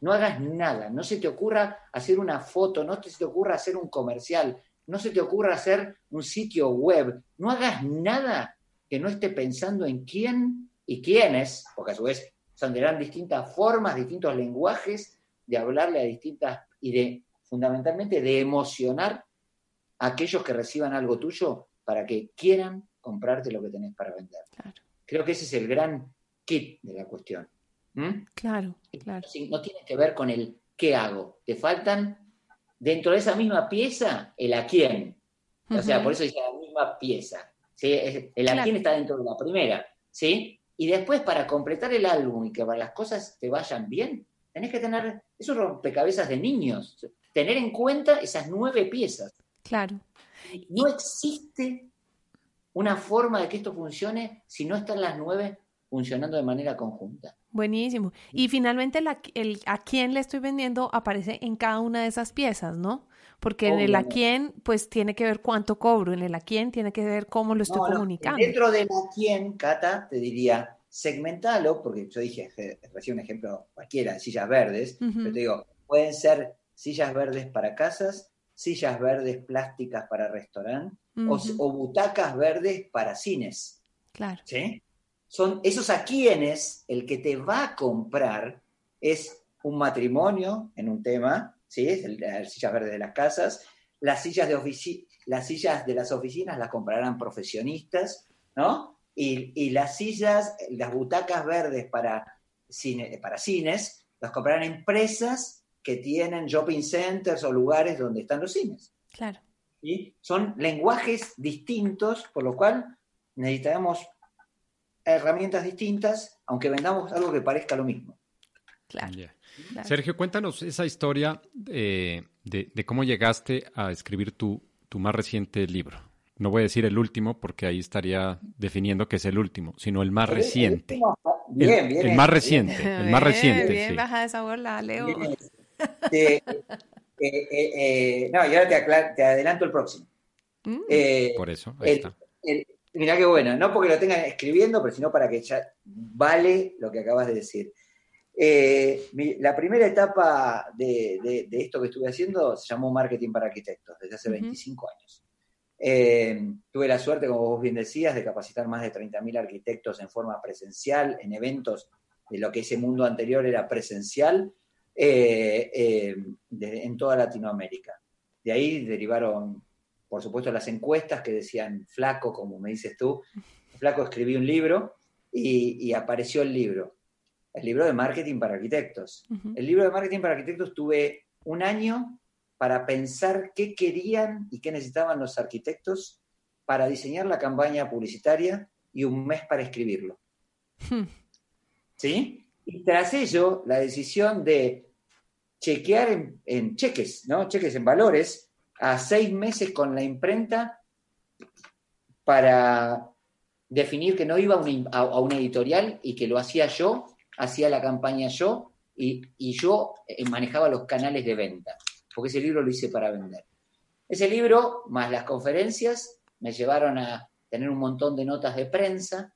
[SPEAKER 1] No hagas nada, no se te ocurra hacer una foto, no se te ocurra hacer un comercial, no se te ocurra hacer un sitio web, no hagas nada que no esté pensando en quién y quiénes, porque a su vez son de distintas formas, distintos lenguajes de hablarle a distintas y de fundamentalmente de emocionar a aquellos que reciban algo tuyo para que quieran comprarte lo que tenés para vender. Creo que ese es el gran kit de la cuestión.
[SPEAKER 2] Claro, claro.
[SPEAKER 1] No tiene que ver con el qué hago. Te faltan dentro de esa misma pieza el a quién. O sea, por eso dice la misma pieza. El a quién está dentro de la primera. ¿sí? Y después, para completar el álbum y que las cosas te vayan bien, tenés que tener, esos rompecabezas de niños, tener en cuenta esas nueve piezas.
[SPEAKER 2] Claro.
[SPEAKER 1] No existe una forma de que esto funcione si no están las nueve funcionando de manera conjunta.
[SPEAKER 2] Buenísimo. Y finalmente el a quién le estoy vendiendo aparece en cada una de esas piezas, ¿no? Porque en el a quién, pues tiene que ver cuánto cobro, en el a quién tiene que ver cómo lo estoy comunicando.
[SPEAKER 1] Dentro del a quién, Cata, te diría, segmentalo, porque yo dije, recién un ejemplo cualquiera, sillas verdes, pero te digo, pueden ser sillas verdes para casas, sillas verdes plásticas para restaurante, o, butacas verdes para cines.
[SPEAKER 2] Claro.
[SPEAKER 1] ¿Sí? Son esos a quienes el que te va a comprar es un matrimonio en un tema, ¿sí? las sillas verdes de las casas, las sillas de, las sillas de las oficinas las comprarán profesionistas, ¿no? Y, las sillas, las butacas verdes para, cine, para cines, las comprarán empresas que tienen shopping centers o lugares donde están los cines.
[SPEAKER 2] Claro.
[SPEAKER 1] Son lenguajes distintos, por lo cual necesitamos herramientas distintas, aunque vendamos algo que parezca lo mismo.
[SPEAKER 3] Claro. Sergio, cuéntanos esa historia eh, de, cómo llegaste a escribir tu, tu más reciente libro. No voy a decir el último porque ahí estaría definiendo que es el último, sino el más reciente.
[SPEAKER 1] Bien, bien.
[SPEAKER 3] El, más reciente, el más reciente.
[SPEAKER 2] Bien, baja de sabor la Leo.
[SPEAKER 1] Eh, eh, eh, no, y ahora te, adelanto el próximo.
[SPEAKER 3] Mm. Por eso, ahí está.
[SPEAKER 1] mirá qué bueno, no porque lo tengan escribiendo, pero sino para que ya vale lo que acabas de decir. la primera etapa de, esto que estuve haciendo se llamó Marketing para Arquitectos, desde hace 25 años. Tuve la suerte, como vos bien decías, de capacitar más de 30.000 arquitectos en forma presencial, en eventos de lo que ese mundo anterior era presencial, eh, eh, en toda Latinoamérica. De ahí derivaron, por supuesto, las encuestas que decían flaco, como me dices tú. Flaco escribí un libro y, apareció el libro, el libro de marketing para arquitectos. El libro de marketing para arquitectos tuve un año para pensar qué querían y qué necesitaban los arquitectos para diseñar la campaña publicitaria y un mes para escribirlo. Hmm. ¿Sí? Y tras ello, la decisión de chequear en, cheques, ¿no? Cheques en valores a seis meses con la imprenta para definir que no iba a una, editorial y que lo hacía yo, hacía la campaña yo y, yo eh, manejaba los canales de venta, porque ese libro lo hice para vender. Ese libro, más las conferencias, me llevaron a tener un montón de notas de prensa.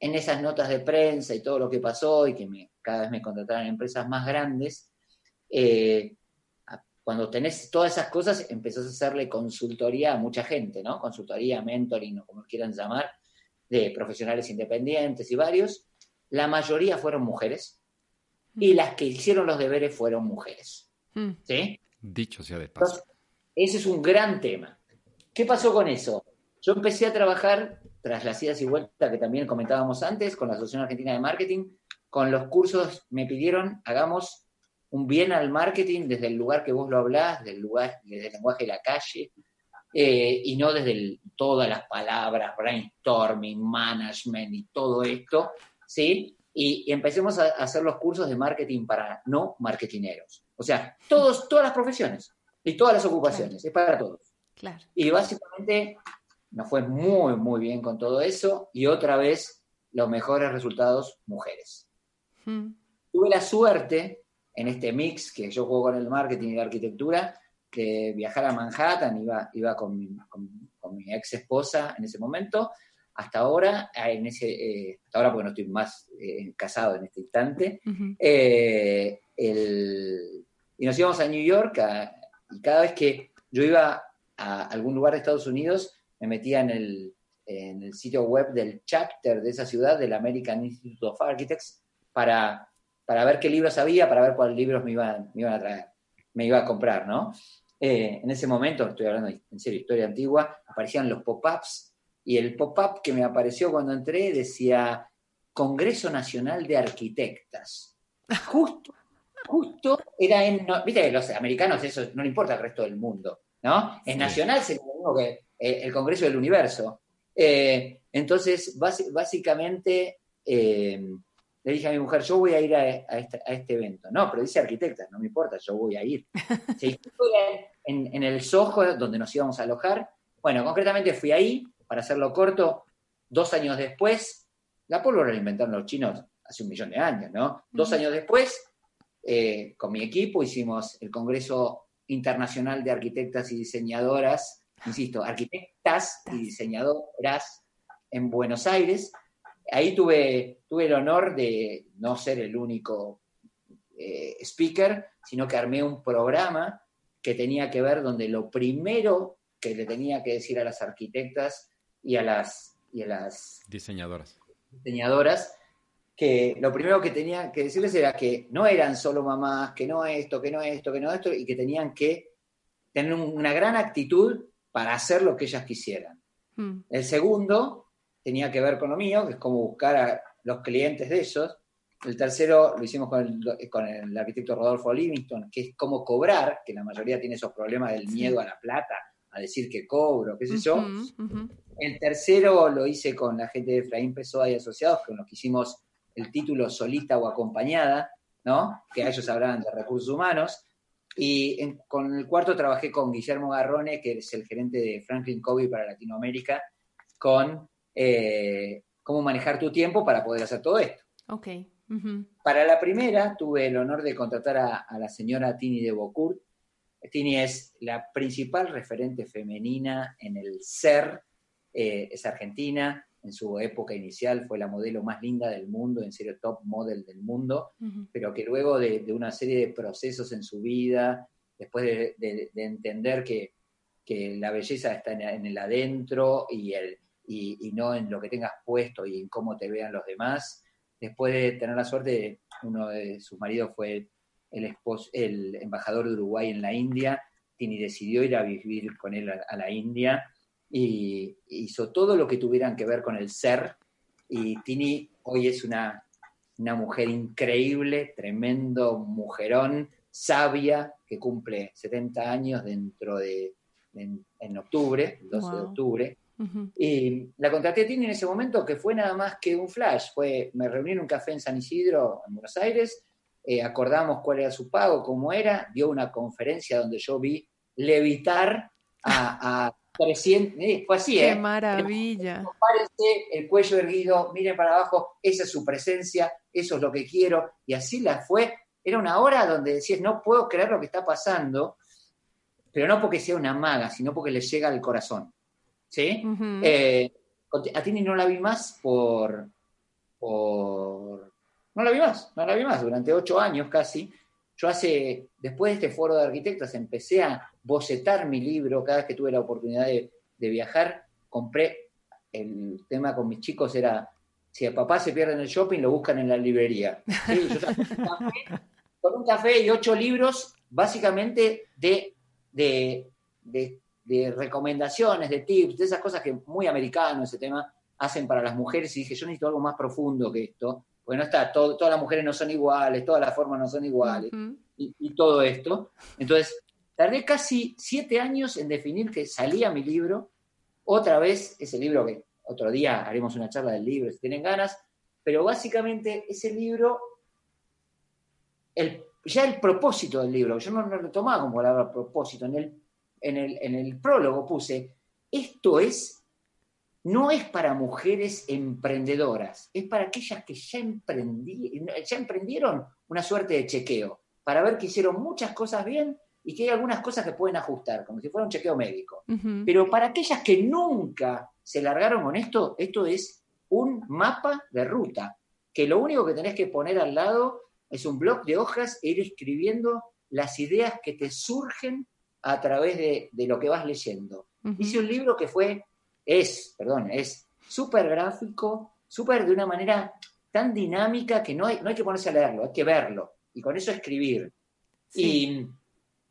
[SPEAKER 1] En esas notas de prensa y todo lo que pasó y que me, cada vez me contrataron empresas más grandes, eh, cuando tenés todas esas cosas, empezás a hacerle consultoría a mucha gente, ¿no? Consultoría, mentoring, o como quieran llamar, de profesionales independientes y varios. La mayoría fueron mujeres y mm. las que hicieron los deberes fueron mujeres. Mm. ¿Sí?
[SPEAKER 3] Dicho sea de paso.
[SPEAKER 1] ese es un gran tema. ¿Qué pasó con eso? Yo empecé a trabajar, tras las idas y vueltas que también comentábamos antes, con la Asociación Argentina de Marketing, con los cursos me pidieron, hagamos un bien al marketing desde el lugar que vos lo hablás, del lugar, desde el lenguaje de la calle, eh, y no desde todas las palabras, brainstorming, management y todo esto, ¿sí? Y, empecemos a, hacer los cursos de marketing para no marketineros. O sea, todos, todas las profesiones y todas las ocupaciones, es para todos.
[SPEAKER 2] Claro.
[SPEAKER 1] Y básicamente nos fue muy, muy bien con todo eso y otra vez los mejores resultados, mujeres. Tuve la suerte en este mix que yo juego con el marketing y la arquitectura, que viajar a Manhattan, iba, iba con, mi, con, mi ex esposa en ese momento, hasta ahora, en ese, eh, hasta ahora porque no estoy más eh, casado en este instante, eh, y nos íbamos a New York y cada vez que yo iba a algún lugar de Estados Unidos, me metía en el, en el sitio web del chapter de esa ciudad, del American Institute of Architects, para para ver qué libros había, para ver cuáles libros me iban, me iban a traer, me iba a comprar, ¿no? Eh, en ese momento, estoy hablando en serio, historia antigua, aparecían los pop-ups y el pop-up que me apareció cuando entré decía Congreso Nacional de Arquitectas. Justo, justo era en, viste, los americanos eso no le importa al resto del mundo, ¿no? En nacional se lo mismo que eh, el Congreso del Universo. Eh, entonces, básicamente, le dije a mi mujer, yo voy a ir este, a, este, evento. No, pero dice arquitecta, no me importa, yo voy a ir. Se en, en el Soho, donde nos íbamos a alojar. Bueno, concretamente fui ahí, para hacerlo corto, dos años después, la pólvora la inventaron los chinos hace un millón de años, ¿no? Dos años después, eh, con mi equipo hicimos el Congreso Internacional de Arquitectas y Diseñadoras, insisto, arquitectas y diseñadoras en Buenos Aires, ahí tuve, tuve el honor de no ser el único eh, speaker, sino que armé un programa que tenía que ver donde lo primero que le tenía que decir a las arquitectas y a las, y a las
[SPEAKER 3] diseñadoras.
[SPEAKER 1] diseñadoras que lo primero que tenía que decirles era que no eran solo mamás, que no esto, que no esto, que no esto, y que tenían que tener una gran actitud para hacer lo que ellas quisieran. Hmm. El segundo tenía que ver con lo mío, que es cómo buscar a los clientes de ellos. El tercero lo hicimos con el, con el arquitecto Rodolfo Livingston, que es cómo cobrar, que la mayoría tiene esos problemas del miedo a la plata, a decir que cobro, qué sé yo. El tercero lo hice con la gente de Efraín Pessoa y Asociados, con los que hicimos el título Solita o Acompañada, ¿no? Que a ellos hablaban de recursos humanos. Y con el cuarto trabajé con Guillermo Garrone, que es el gerente de Franklin Covey para Latinoamérica, con eh, cómo manejar tu tiempo para poder hacer todo esto.
[SPEAKER 2] Ok.
[SPEAKER 1] Para la primera tuve el honor de contratar a, la señora Tini de Bocourt. Tini es la principal referente femenina en el ser, eh, es argentina, en su época inicial fue la modelo más linda del mundo, en serio top model del mundo, pero que luego de, una serie de procesos en su vida, después de, entender que, la belleza está en el adentro y el, y, no en lo que tengas puesto y en cómo te vean los demás. Después de tener la suerte, uno de sus maridos fue el, esposo, el embajador de Uruguay en la India, Tini decidió ir a vivir con él a, la India y hizo todo lo que tuvieran que ver con el ser. Y Tini hoy es una, una mujer increíble, tremendo mujerón, sabia, que cumple 70 años dentro de, en, octubre, el 12 de octubre. Y la contraté a Tini en ese momento, que fue nada más que un flash. Fue, me reuní en un café en San Isidro, en Buenos Aires, eh, acordamos cuál era su pago, cómo era, dio una conferencia donde yo vi levitar a, 300, eh, fue así,
[SPEAKER 2] Qué
[SPEAKER 1] ¿eh?
[SPEAKER 2] maravilla.
[SPEAKER 1] Parece el cuello erguido, miren para abajo, esa es su presencia, eso es lo que quiero, y así la fue. Era una hora donde decías, no puedo creer lo que está pasando, pero no porque sea una maga, sino porque le llega al corazón. ¿Sí?
[SPEAKER 2] Ujú.
[SPEAKER 1] Eh, a Tini no la vi más por, por... No la vi más, no la vi más, durante ocho años casi. Yo hace, después de este foro de arquitectos, empecé a bocetar mi libro cada vez que tuve la oportunidad de, de viajar. Compré, el tema con mis chicos era, si el papá se pierde en el shopping, lo buscan en la librería. Sí, yo estaba con un café- y ocho libros, básicamente de, de, de- de recomendaciones, de tips, de esas cosas que muy americanos ese tema hacen para las mujeres. Y dije, yo necesito algo más profundo que esto, porque no está, todo- todas las mujeres no son iguales, todas las formas no son iguales y, y todo esto. Entonces, tardé casi siete años en definir que salía mi libro. Otra vez, ese libro que otro día haremos una charla del libro si tienen ganas, pero básicamente ese libro, ya el propósito del libro, yo no, lo tomaba como palabra propósito, en el, en, el, prólogo puse, esto es, no es para mujeres emprendedoras, es para aquellas que ya, emprendí, ya emprendieron una suerte de chequeo, para ver que hicieron muchas cosas bien y que hay algunas cosas que pueden ajustar, como si fuera un chequeo médico. Pero para aquellas que nunca se largaron con esto, esto es un mapa de ruta, que lo único que tenés que poner al lado es un bloc de hojas e ir escribiendo las ideas que te surgen a través de, de lo que vas leyendo. Hice un libro que fue, es, perdón, es súper gráfico, súper de una manera tan dinámica que no hay, no hay que ponerse a leerlo, hay que verlo y con eso escribir.
[SPEAKER 2] Sí.
[SPEAKER 1] Y,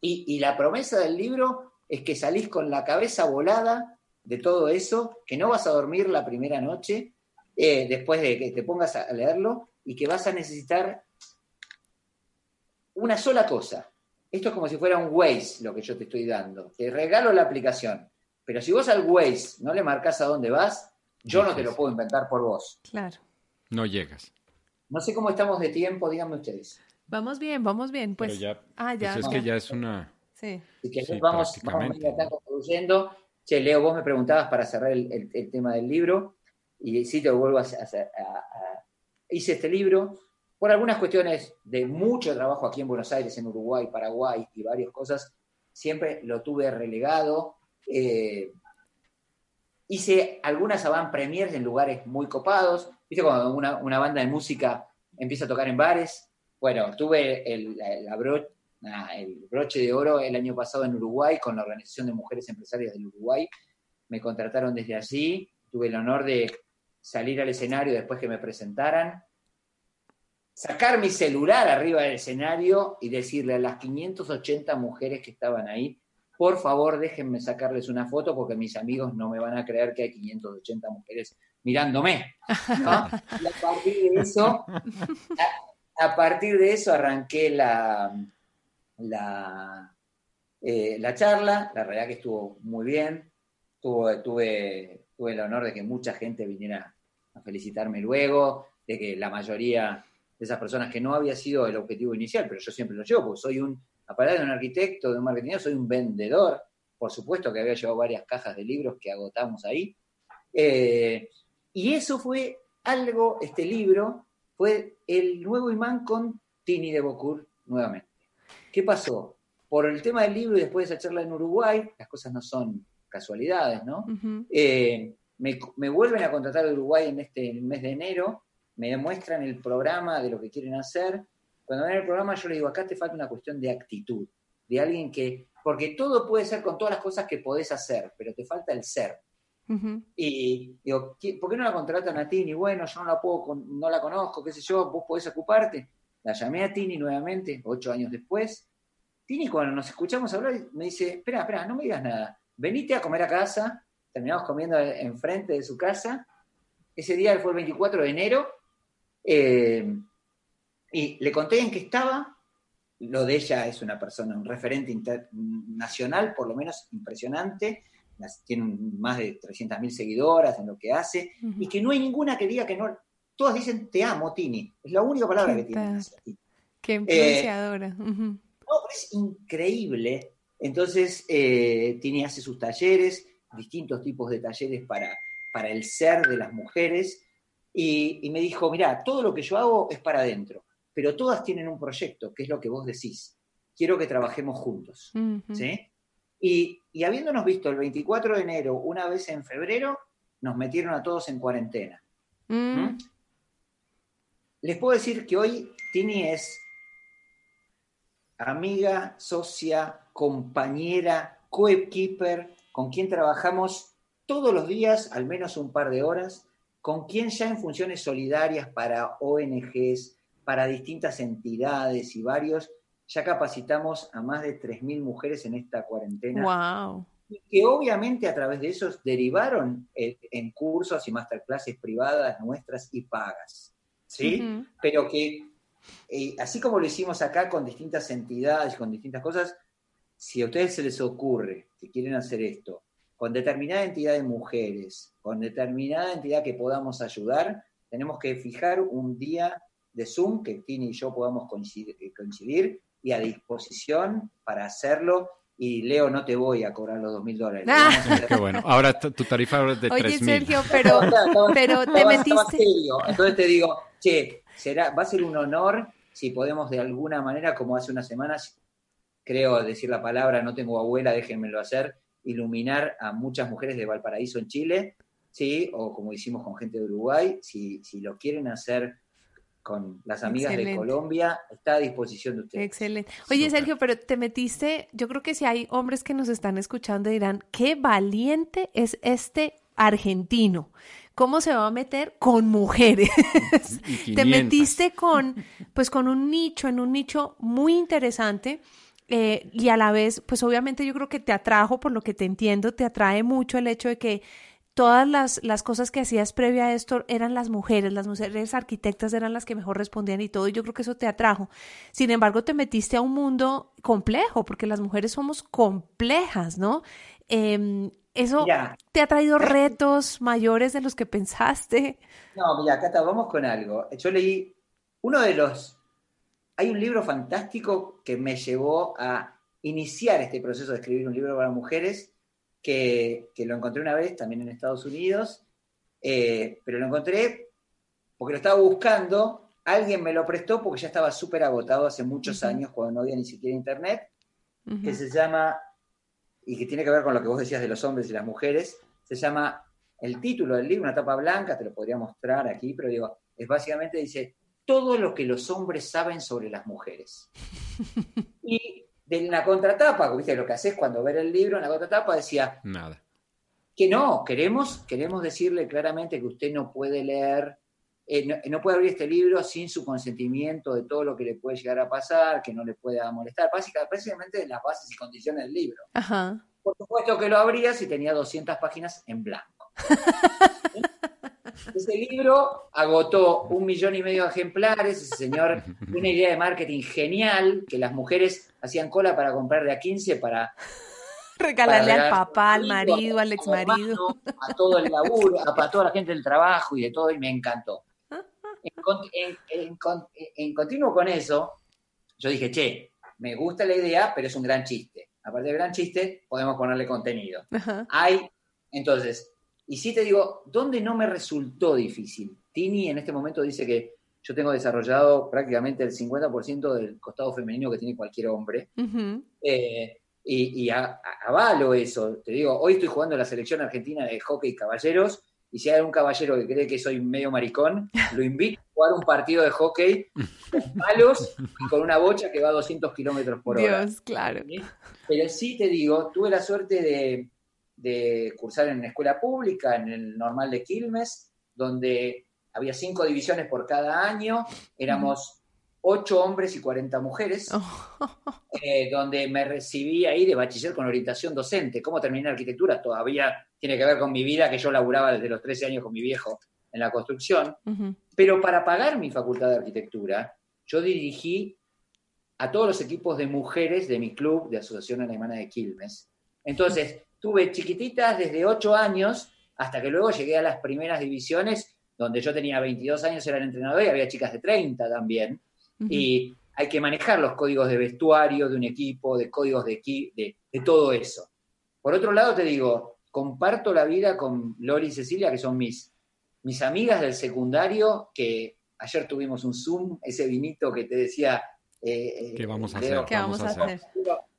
[SPEAKER 1] y- y la promesa del libro es que salís con la cabeza volada de todo eso, que no vas a dormir la primera noche eh, después de que te pongas a leerlo y que vas a necesitar una sola cosa. Esto es como si fuera un Waze lo que yo te estoy dando. Te regalo la aplicación, pero si vos al Waze no le marcas a dónde vas, yo no te lo puedo inventar por vos.
[SPEAKER 2] Claro.
[SPEAKER 3] No llegas.
[SPEAKER 1] No sé cómo estamos de tiempo, díganme ustedes.
[SPEAKER 2] Vamos bien, vamos bien. Pues,
[SPEAKER 3] Pero ya,
[SPEAKER 2] ah, ya.
[SPEAKER 3] pues es que ya es una...
[SPEAKER 2] Sí.
[SPEAKER 1] Si querés,
[SPEAKER 3] Sí,
[SPEAKER 1] vamos, vamos
[SPEAKER 3] ¿no?
[SPEAKER 1] concluyendo. Che, Leo, vos me preguntabas para cerrar el, el- el tema del libro, y sí te vuelvo a hacer. a- a- hice este libro por algunas cuestiones de mucho trabajo aquí en Buenos Aires, en Uruguay, Paraguay y varias cosas. Siempre lo tuve relegado. eh, hice algunas avant premiers en lugares muy copados. ¿Viste cuando una, una banda de música empieza a tocar en bares? Bueno, tuve el, la- broche de oro el año pasado en Uruguay con la Organización de Mujeres Empresarias del Uruguay. Me contrataron desde allí. Tuve el honor de salir al escenario después que me presentaran, sacar mi celular arriba del escenario y decirle a las 580 mujeres que estaban ahí, por favor déjenme sacarles una foto porque mis amigos no me van a creer que hay 580 mujeres mirándome. ¿no? Y a partir de eso, a, partir de eso arranqué la, la, eh, la charla, la realidad que estuvo muy bien, tuve, tuve, tuve el honor de que mucha gente viniera a felicitarme luego, de que la mayoría de esas personas que no había sido el objetivo inicial, pero yo siempre lo llevo, porque soy un, aparte de un arquitecto, de un marketing, soy un vendedor, por supuesto que había llevado varias cajas de libros que agotamos ahí, Eh, y eso fue algo, este libro, fue el nuevo imán con Tini de Bocur nuevamente. ¿Qué pasó? Por el tema del libro y después de esa charla en Uruguay, las cosas no son casualidades, ¿no? Eh, me, me vuelven a contratar de Uruguay en este mes de enero, me demuestran el programa de lo que quieren hacer. Cuando ven el programa yo les digo, acá te falta una cuestión de actitud, de alguien que, porque todo puede ser con todas las cosas que podés hacer, pero te falta el ser. Y digo, ¿qué- ¿por qué no la contratan a Tini? Bueno, yo no la puedo, no la conozco, qué sé yo, vos podés ocuparte. La llamé a Tini nuevamente, ocho años después. Tini, cuando nos escuchamos hablar, me dice, espera, espera, no me digas nada. Venite a comer a casa. Terminamos comiendo enfrente de su casa. Ese día fue el 24 de enero. eh, y le conté en qué estaba. Lo de ella es una persona, un referente internacional, por lo menos impresionante. Las- Tiene más de 300.000 seguidoras en lo que hace. Y que no hay ninguna que diga que no. Todas dicen, te amo, Tini. Es la única palabra que
[SPEAKER 2] ¿Qué
[SPEAKER 1] tienen.
[SPEAKER 2] tal?
[SPEAKER 1] hacia ti.
[SPEAKER 2] Qué influenciadora. Ujú.
[SPEAKER 1] No, pero es increíble. Entonces, eh, Tini hace sus talleres, distintos tipos de talleres para, para el ser de las mujeres. Y, me dijo, mira, todo lo que yo hago es para adentro, pero todas tienen un proyecto, que es lo que vos decís. Quiero que trabajemos juntos. ¿sí? Y, y, habiéndonos visto el 24 de enero, una vez en febrero, nos metieron a todos en cuarentena. Mm. ¿Mm? Les puedo decir que hoy Tini es amiga, socia, compañera, coequiper, con quien trabajamos todos los días, al menos un par de horas, con quien ya en funciones solidarias para ONGs, para distintas entidades y varios, ya capacitamos a más de 3.000 mujeres en esta cuarentena.
[SPEAKER 2] ¡Wow!
[SPEAKER 1] Y que obviamente a través de esos derivaron en cursos y masterclasses privadas nuestras y pagas. ¿Sí? Pero que eh, así como lo hicimos acá con distintas entidades, con distintas cosas, si a ustedes se les ocurre que quieren hacer esto con determinada entidad de mujeres, con determinada entidad que podamos ayudar, tenemos que fijar un día de Zoom que Tini y yo podamos coincidir, coincidir y a disposición para hacerlo y Leo, no te voy a cobrar los dos mil dólares.
[SPEAKER 3] Ah. Qué bueno. Ahora tu tarifa es de tres mil.
[SPEAKER 2] Oye, Sergio, pero, pero te metiste...
[SPEAKER 1] Entonces te digo, che, será, va a ser un honor si podemos de alguna manera, como hace unas semanas, creo decir la palabra, no tengo abuela, déjenmelo hacer, iluminar a muchas mujeres de Valparaíso en Chile, ¿sí? O como hicimos con gente de Uruguay, si, si lo quieren hacer con las amigas de Colombia, está a disposición de ustedes.
[SPEAKER 2] Excelente. Oye, Sergio, pero te metiste, yo creo que si hay hombres que nos están escuchando dirán, qué valiente es este argentino. ¿Cómo se va a meter con mujeres? te metiste con, pues con un nicho, en un nicho muy interesante. Eh, y a la vez, pues obviamente yo creo que te atrajo, por lo que te entiendo, te atrae mucho el hecho de que todas las, las cosas que hacías previa a esto eran las mujeres, las mujeres arquitectas eran las que mejor respondían y todo, y yo creo que eso te atrajo. Sin embargo, te metiste a un mundo complejo, porque las mujeres somos complejas, ¿no? Eh, ¿Eso te ha traído retos mayores de los que pensaste?
[SPEAKER 1] No, mira, Cata, vamos con algo. Yo leí uno de los... Hay un libro fantástico que me llevó a iniciar este proceso de escribir un libro para mujeres, que, lo encontré una vez también en Estados Unidos, eh, pero lo encontré porque lo estaba buscando, alguien me lo prestó porque ya estaba súper agotado hace muchos años, cuando no había ni siquiera internet, que se llama y que tiene que ver con lo que vos decías de los hombres y las mujeres, se llama el título del libro, una tapa blanca, te lo podría mostrar aquí, pero digo, es básicamente dice todo lo que los hombres saben sobre las mujeres. y de la contratapa, ¿viste? lo que haces cuando ver el libro, en la contratapa decía
[SPEAKER 3] nada.
[SPEAKER 1] Que no, queremos, queremos decirle claramente que usted no puede leer eh, no, puede abrir este libro sin su consentimiento de todo lo que le puede llegar a pasar, que no le pueda molestar, básicamente las bases y condiciones del libro. Por supuesto que lo abría si tenía 200 páginas en blanco. Ese libro agotó un millón y medio de ejemplares, ese señor, una idea de marketing genial, que las mujeres hacían cola para comprar de a 15 para
[SPEAKER 2] regalarle al papá, al marido, al ex marido.
[SPEAKER 1] A todo el laburo, a, toda la gente del trabajo y de todo, y me encantó en, continuo con eso, yo dije, che, me gusta la idea, pero es un gran chiste. Aparte del gran chiste, podemos ponerle contenido. Hay, entonces, y si te digo, ¿dónde no me resultó difícil? Tini en este momento dice que yo tengo desarrollado prácticamente el 50% del costado femenino que tiene cualquier hombre. Eh, y, avalo eso. Te digo, hoy estoy jugando la selección argentina de hockey caballeros y si hay un caballero que cree que soy medio maricón, lo invito a jugar un partido de hockey con palos y con una bocha que va a 200 kilómetros por hora.
[SPEAKER 2] Dios, claro.
[SPEAKER 1] Pero sí te digo, tuve la suerte de, cursar en una escuela pública, en el normal de Quilmes, donde había cinco divisiones por cada año, éramos ocho hombres y 40 mujeres, eh, donde me recibí ahí de bachiller con orientación docente. ¿Cómo terminé arquitectura? Todavía tiene que ver con mi vida, que yo laburaba desde los 13 años con mi viejo en la construcción. Pero para pagar mi facultad de arquitectura, yo dirigí a todos los equipos de mujeres de mi club de Asociación Alemana de Quilmes. Entonces, tuve chiquititas desde 8 años hasta que luego llegué a las primeras divisiones, donde yo tenía 22 años, era el entrenador y había chicas de 30 también. Y hay que manejar los códigos de vestuario de un equipo, de códigos de, de, de todo eso. Por otro lado, te digo, comparto la vida con Loli y Cecilia, que son mis, mis amigas del secundario, que ayer tuvimos un Zoom, ese vinito que te decía...
[SPEAKER 3] Eh, eh, ¿Qué vamos a hacer?
[SPEAKER 2] ¿Qué vamos a hacer?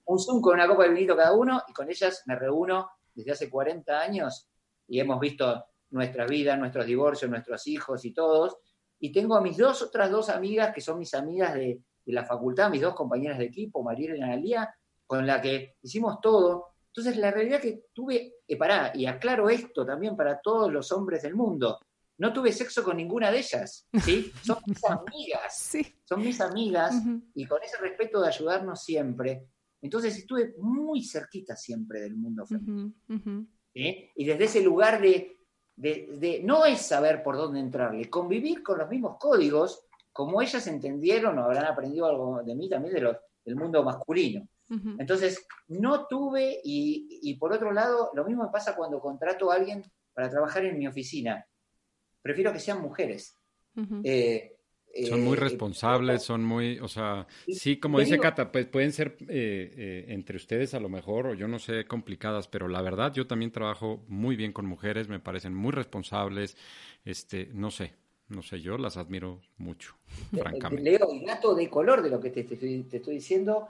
[SPEAKER 1] Un Zoom con una copa de vinito cada uno y con ellas me reúno desde hace 40 años y hemos visto nuestra vida, nuestros divorcios, nuestros hijos y todos. Y tengo a mis dos otras dos amigas que son mis amigas de, la facultad, mis dos compañeras de equipo, Mariela y Analia, con la que hicimos todo. Entonces, la realidad que tuve, eh, pará, y aclaro esto también para todos los hombres del mundo, no tuve sexo con ninguna de ellas, ¿sí? Son mis amigas, sí. son mis amigas, y con ese respeto de ayudarnos siempre. Entonces estuve muy cerquita siempre del mundo femenino. Y desde ese lugar de, de, no es saber por dónde entrarle, convivir con los mismos códigos, como ellas entendieron o habrán aprendido algo de mí también de los, del mundo masculino. Entonces, no tuve, y, y, por otro lado, lo mismo me pasa cuando contrato a alguien para trabajar en mi oficina. Prefiero que sean mujeres.
[SPEAKER 3] Son muy eh, responsables, son muy, o sea, sí, como dice Cata, pues pueden ser eh, eh, entre ustedes a lo mejor, o yo no sé, complicadas, pero la verdad yo también trabajo muy bien con mujeres, me parecen muy responsables, este, no sé, no sé, yo las admiro mucho, francamente.
[SPEAKER 1] Leo el gato de color de lo que te, estoy, diciendo,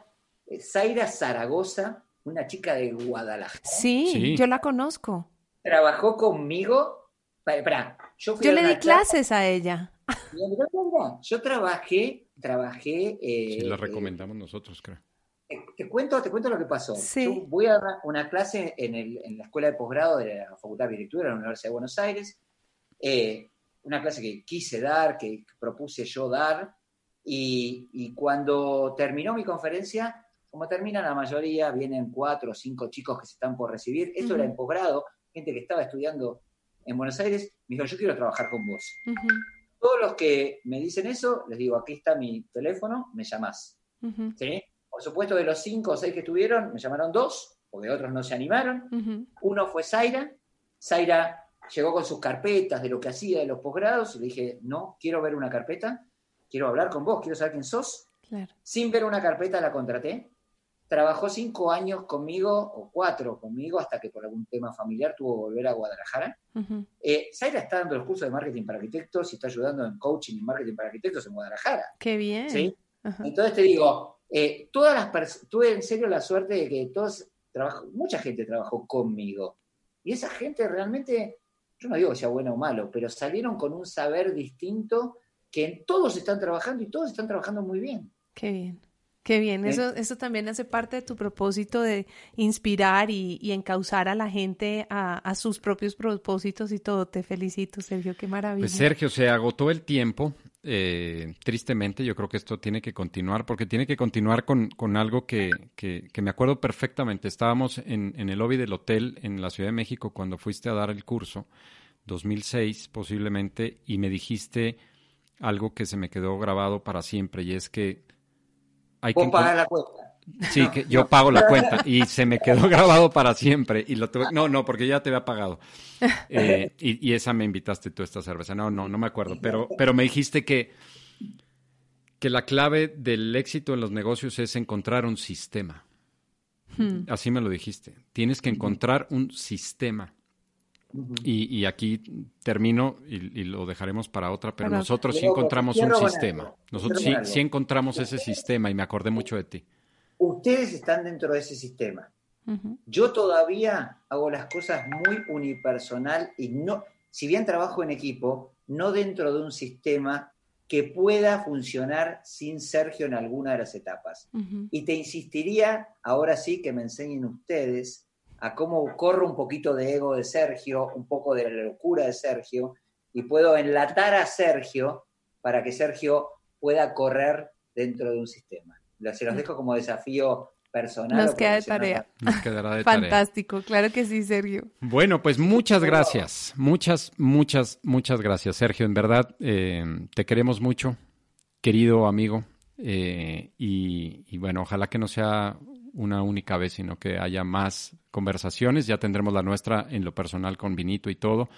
[SPEAKER 1] Zaira Zaragoza, una chica de Guadalajara.
[SPEAKER 2] Sí, yo la conozco.
[SPEAKER 1] Trabajó conmigo, para,
[SPEAKER 2] yo, yo le di clases a ella.
[SPEAKER 1] Yo trabajé, trabajé.
[SPEAKER 3] Eh, sí, la recomendamos nosotros, creo.
[SPEAKER 1] Te, cuento, te cuento lo que pasó. Yo voy a dar una clase en, el, en la escuela de posgrado de la Facultad de Arquitectura de la Universidad de Buenos Aires. Eh, una clase que quise dar, que propuse yo dar. Y, y, cuando terminó mi conferencia, como termina la mayoría, vienen cuatro o cinco chicos que se están por recibir. Esto era en posgrado, gente que estaba estudiando en Buenos Aires. Me dijo, yo quiero trabajar con vos. Todos los que me dicen eso, les digo, aquí está mi teléfono, me llamás. Por supuesto, de los cinco o seis que estuvieron, me llamaron dos, porque otros no se animaron. Uno fue Zaira. Zaira llegó con sus carpetas de lo que hacía de los posgrados y le dije, no, quiero ver una carpeta, quiero hablar con vos, quiero saber quién sos. Sin ver una carpeta la contraté trabajó cinco años conmigo, o cuatro conmigo, hasta que por algún tema familiar tuvo que volver a Guadalajara. Eh, Zaira está dando el curso de marketing para arquitectos y está ayudando en coaching y marketing para arquitectos en Guadalajara.
[SPEAKER 2] Qué bien.
[SPEAKER 1] ¿sí? Entonces te digo, eh, todas las tuve en serio la suerte de que todos trabajó, mucha gente trabajó conmigo. Y esa gente realmente, yo no digo que sea bueno o malo, pero salieron con un saber distinto que todos están trabajando y todos están trabajando muy bien.
[SPEAKER 2] Qué bien. Qué bien, eso, eso también hace parte de tu propósito de inspirar y, y encauzar a la gente a, sus propios propósitos y todo. Te felicito, Sergio, qué maravilla.
[SPEAKER 3] Pues Sergio, se agotó el tiempo. Eh, tristemente, yo creo que esto tiene que continuar, porque tiene que continuar con, con algo que, que, me acuerdo perfectamente. Estábamos en, en el lobby del hotel en la Ciudad de México cuando fuiste a dar el curso, 2006 posiblemente, y me dijiste algo que se me quedó grabado para siempre, y es que
[SPEAKER 1] hay que pagar la cuenta.
[SPEAKER 3] Sí, que yo pago la cuenta y se me quedó grabado para siempre y lo tuve, no, no, porque ya te había pagado. Eh, y, esa me invitaste tú esta cerveza. No, no, no me acuerdo, pero, pero me dijiste que, que la clave del éxito en los negocios es encontrar un sistema. Hmm. Así me lo dijiste. Tienes que encontrar un sistema. Y, aquí termino y, lo dejaremos para otra, pero nosotros sí encontramos un sistema. Nosotros sí, sí, encontramos ese sistema y me acordé mucho de ti.
[SPEAKER 1] Ustedes están dentro de ese sistema. Yo todavía hago las cosas muy unipersonal y no, si bien trabajo en equipo, no dentro de un sistema que pueda funcionar sin Sergio en alguna de las etapas. Y te insistiría, ahora sí, que me enseñen ustedes a cómo corro un poquito de ego de Sergio, un poco de la locura de Sergio, y puedo enlatar a Sergio para que Sergio pueda correr dentro de un sistema. Se los dejo como desafío personal.
[SPEAKER 2] Nos queda de tarea.
[SPEAKER 3] Nos quedará de
[SPEAKER 2] Fantástico, claro que sí, Sergio.
[SPEAKER 3] Bueno, pues muchas gracias, muchas, muchas, muchas gracias, Sergio. En verdad, eh, te queremos mucho, querido amigo. Eh, y, y, bueno, ojalá que no sea una única vez, sino que haya más conversaciones. Ya tendremos la nuestra en lo personal con Vinito y todo.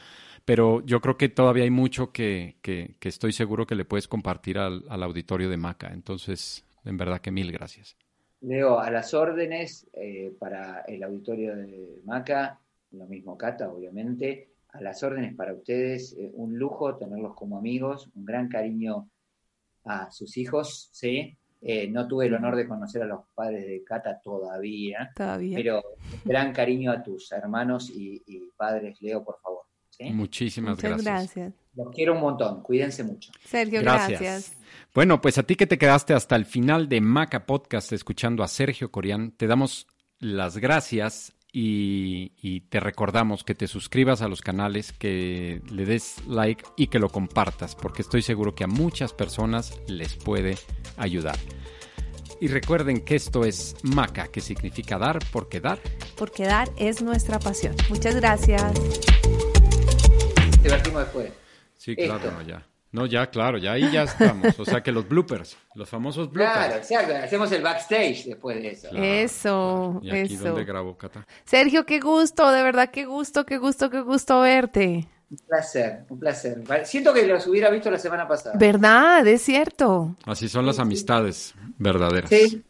[SPEAKER 3] Pero yo creo que todavía hay mucho que, que, estoy seguro que le puedes compartir al, auditorio de Maca. Entonces, en verdad que mil gracias.
[SPEAKER 1] Leo, a las órdenes eh, para el auditorio de Maca. lo mismo Cata, obviamente, a las órdenes para ustedes, eh, un lujo tenerlos como amigos, un gran cariño a sus hijos, ¿sí? Eh, no tuve el honor de conocer a los padres de Cata todavía,
[SPEAKER 2] Todavía.
[SPEAKER 1] pero gran cariño a tus hermanos y, y padres, Leo, por favor. ¿sí?
[SPEAKER 3] Muchísimas
[SPEAKER 2] Muchas
[SPEAKER 3] gracias.
[SPEAKER 2] gracias.
[SPEAKER 1] Los quiero un montón, cuídense mucho.
[SPEAKER 2] Sergio,
[SPEAKER 3] Gracias.
[SPEAKER 2] gracias.
[SPEAKER 3] Bueno, pues a ti que te quedaste hasta el final de Maca Podcast escuchando a Sergio Corián, te damos las gracias y, y te recordamos que te suscribas a los canales, que le des like y que lo compartas, porque estoy seguro que a muchas personas les puede ayudar. Y recuerden que esto es Maca, que significa dar porque dar.
[SPEAKER 2] Porque dar es nuestra pasión. Muchas gracias.
[SPEAKER 1] Divertimos después.
[SPEAKER 3] Sí, claro, no, ya. No, ya, claro, ya ahí ya estamos. O sea que los bloopers, los famosos bloopers.
[SPEAKER 1] Claro, exacto. Hacemos el backstage después de eso.
[SPEAKER 3] Claro,
[SPEAKER 2] Eso,
[SPEAKER 3] ¿Y aquí
[SPEAKER 2] eso.
[SPEAKER 3] dónde grabó Cata?
[SPEAKER 2] Sergio, qué gusto, de verdad, qué gusto, qué gusto, qué gusto verte.
[SPEAKER 1] Un placer, un placer. Siento que los hubiera visto la semana pasada.
[SPEAKER 2] ¿Verdad? Es cierto.
[SPEAKER 3] Así son las amistades verdaderas.
[SPEAKER 1] Sí,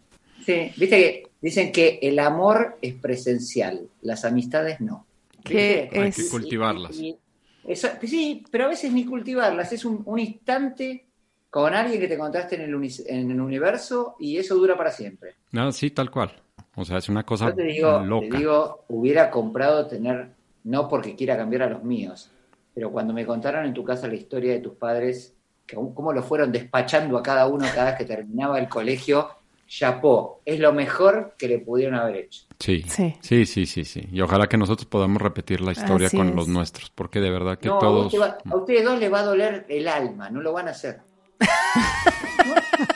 [SPEAKER 1] sí. Viste que dicen que el amor es presencial, las amistades no.
[SPEAKER 3] Hay
[SPEAKER 2] es-
[SPEAKER 3] que cultivarlas.
[SPEAKER 1] Y- y- eso- sí, pero a veces ni cultivarlas. Es un, un instante con alguien que te contaste en el, uni- en el universo y eso dura para siempre.
[SPEAKER 3] No, sí, tal cual. O sea, es una cosa
[SPEAKER 1] Yo te digo,
[SPEAKER 3] loca.
[SPEAKER 1] te digo, hubiera comprado tener, no porque quiera cambiar a los míos, pero cuando me contaron en tu casa la historia de tus padres, que, cómo lo fueron despachando a cada uno cada vez que terminaba el colegio, chapó, es lo mejor que le pudieron haber hecho.
[SPEAKER 3] Sí.
[SPEAKER 2] Sí.
[SPEAKER 3] sí, sí, sí, sí. Y ojalá que nosotros podamos repetir la historia
[SPEAKER 2] Así
[SPEAKER 3] con
[SPEAKER 2] es.
[SPEAKER 3] los nuestros, porque de verdad que
[SPEAKER 1] No,
[SPEAKER 3] todos...
[SPEAKER 1] va- a ustedes dos les va a doler el alma, no lo van a hacer.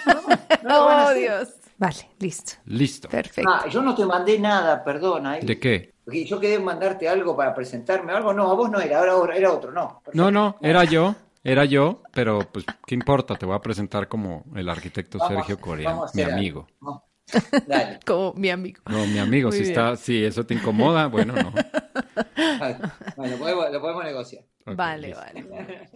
[SPEAKER 1] No, no, no lo van a
[SPEAKER 2] Oh,
[SPEAKER 1] hacer.
[SPEAKER 2] Dios. Vale, listo.
[SPEAKER 3] Listo.
[SPEAKER 2] Perfecto.
[SPEAKER 1] Ah, yo no te mandé nada, perdona. ¿eh?
[SPEAKER 3] ¿De qué?
[SPEAKER 1] Porque Yo quedé en mandarte algo para presentarme o algo. No, a vos no era, ahora era otro, no.
[SPEAKER 3] No, no, era yo, era yo, pero pues, ¿qué importa? Te voy a presentar como el arquitecto
[SPEAKER 1] Vamos-
[SPEAKER 3] Sergio Corean,
[SPEAKER 1] vamos a
[SPEAKER 3] mi amigo.
[SPEAKER 1] No. Dale.
[SPEAKER 2] Como mi amigo.
[SPEAKER 3] No, mi amigo,
[SPEAKER 2] Muy
[SPEAKER 3] si
[SPEAKER 2] bien.
[SPEAKER 3] está, si eso te incomoda, bueno, no.
[SPEAKER 1] Bueno, lo podemos, lo podemos negociar.
[SPEAKER 3] Ok,
[SPEAKER 2] vale,
[SPEAKER 3] listo.
[SPEAKER 2] vale.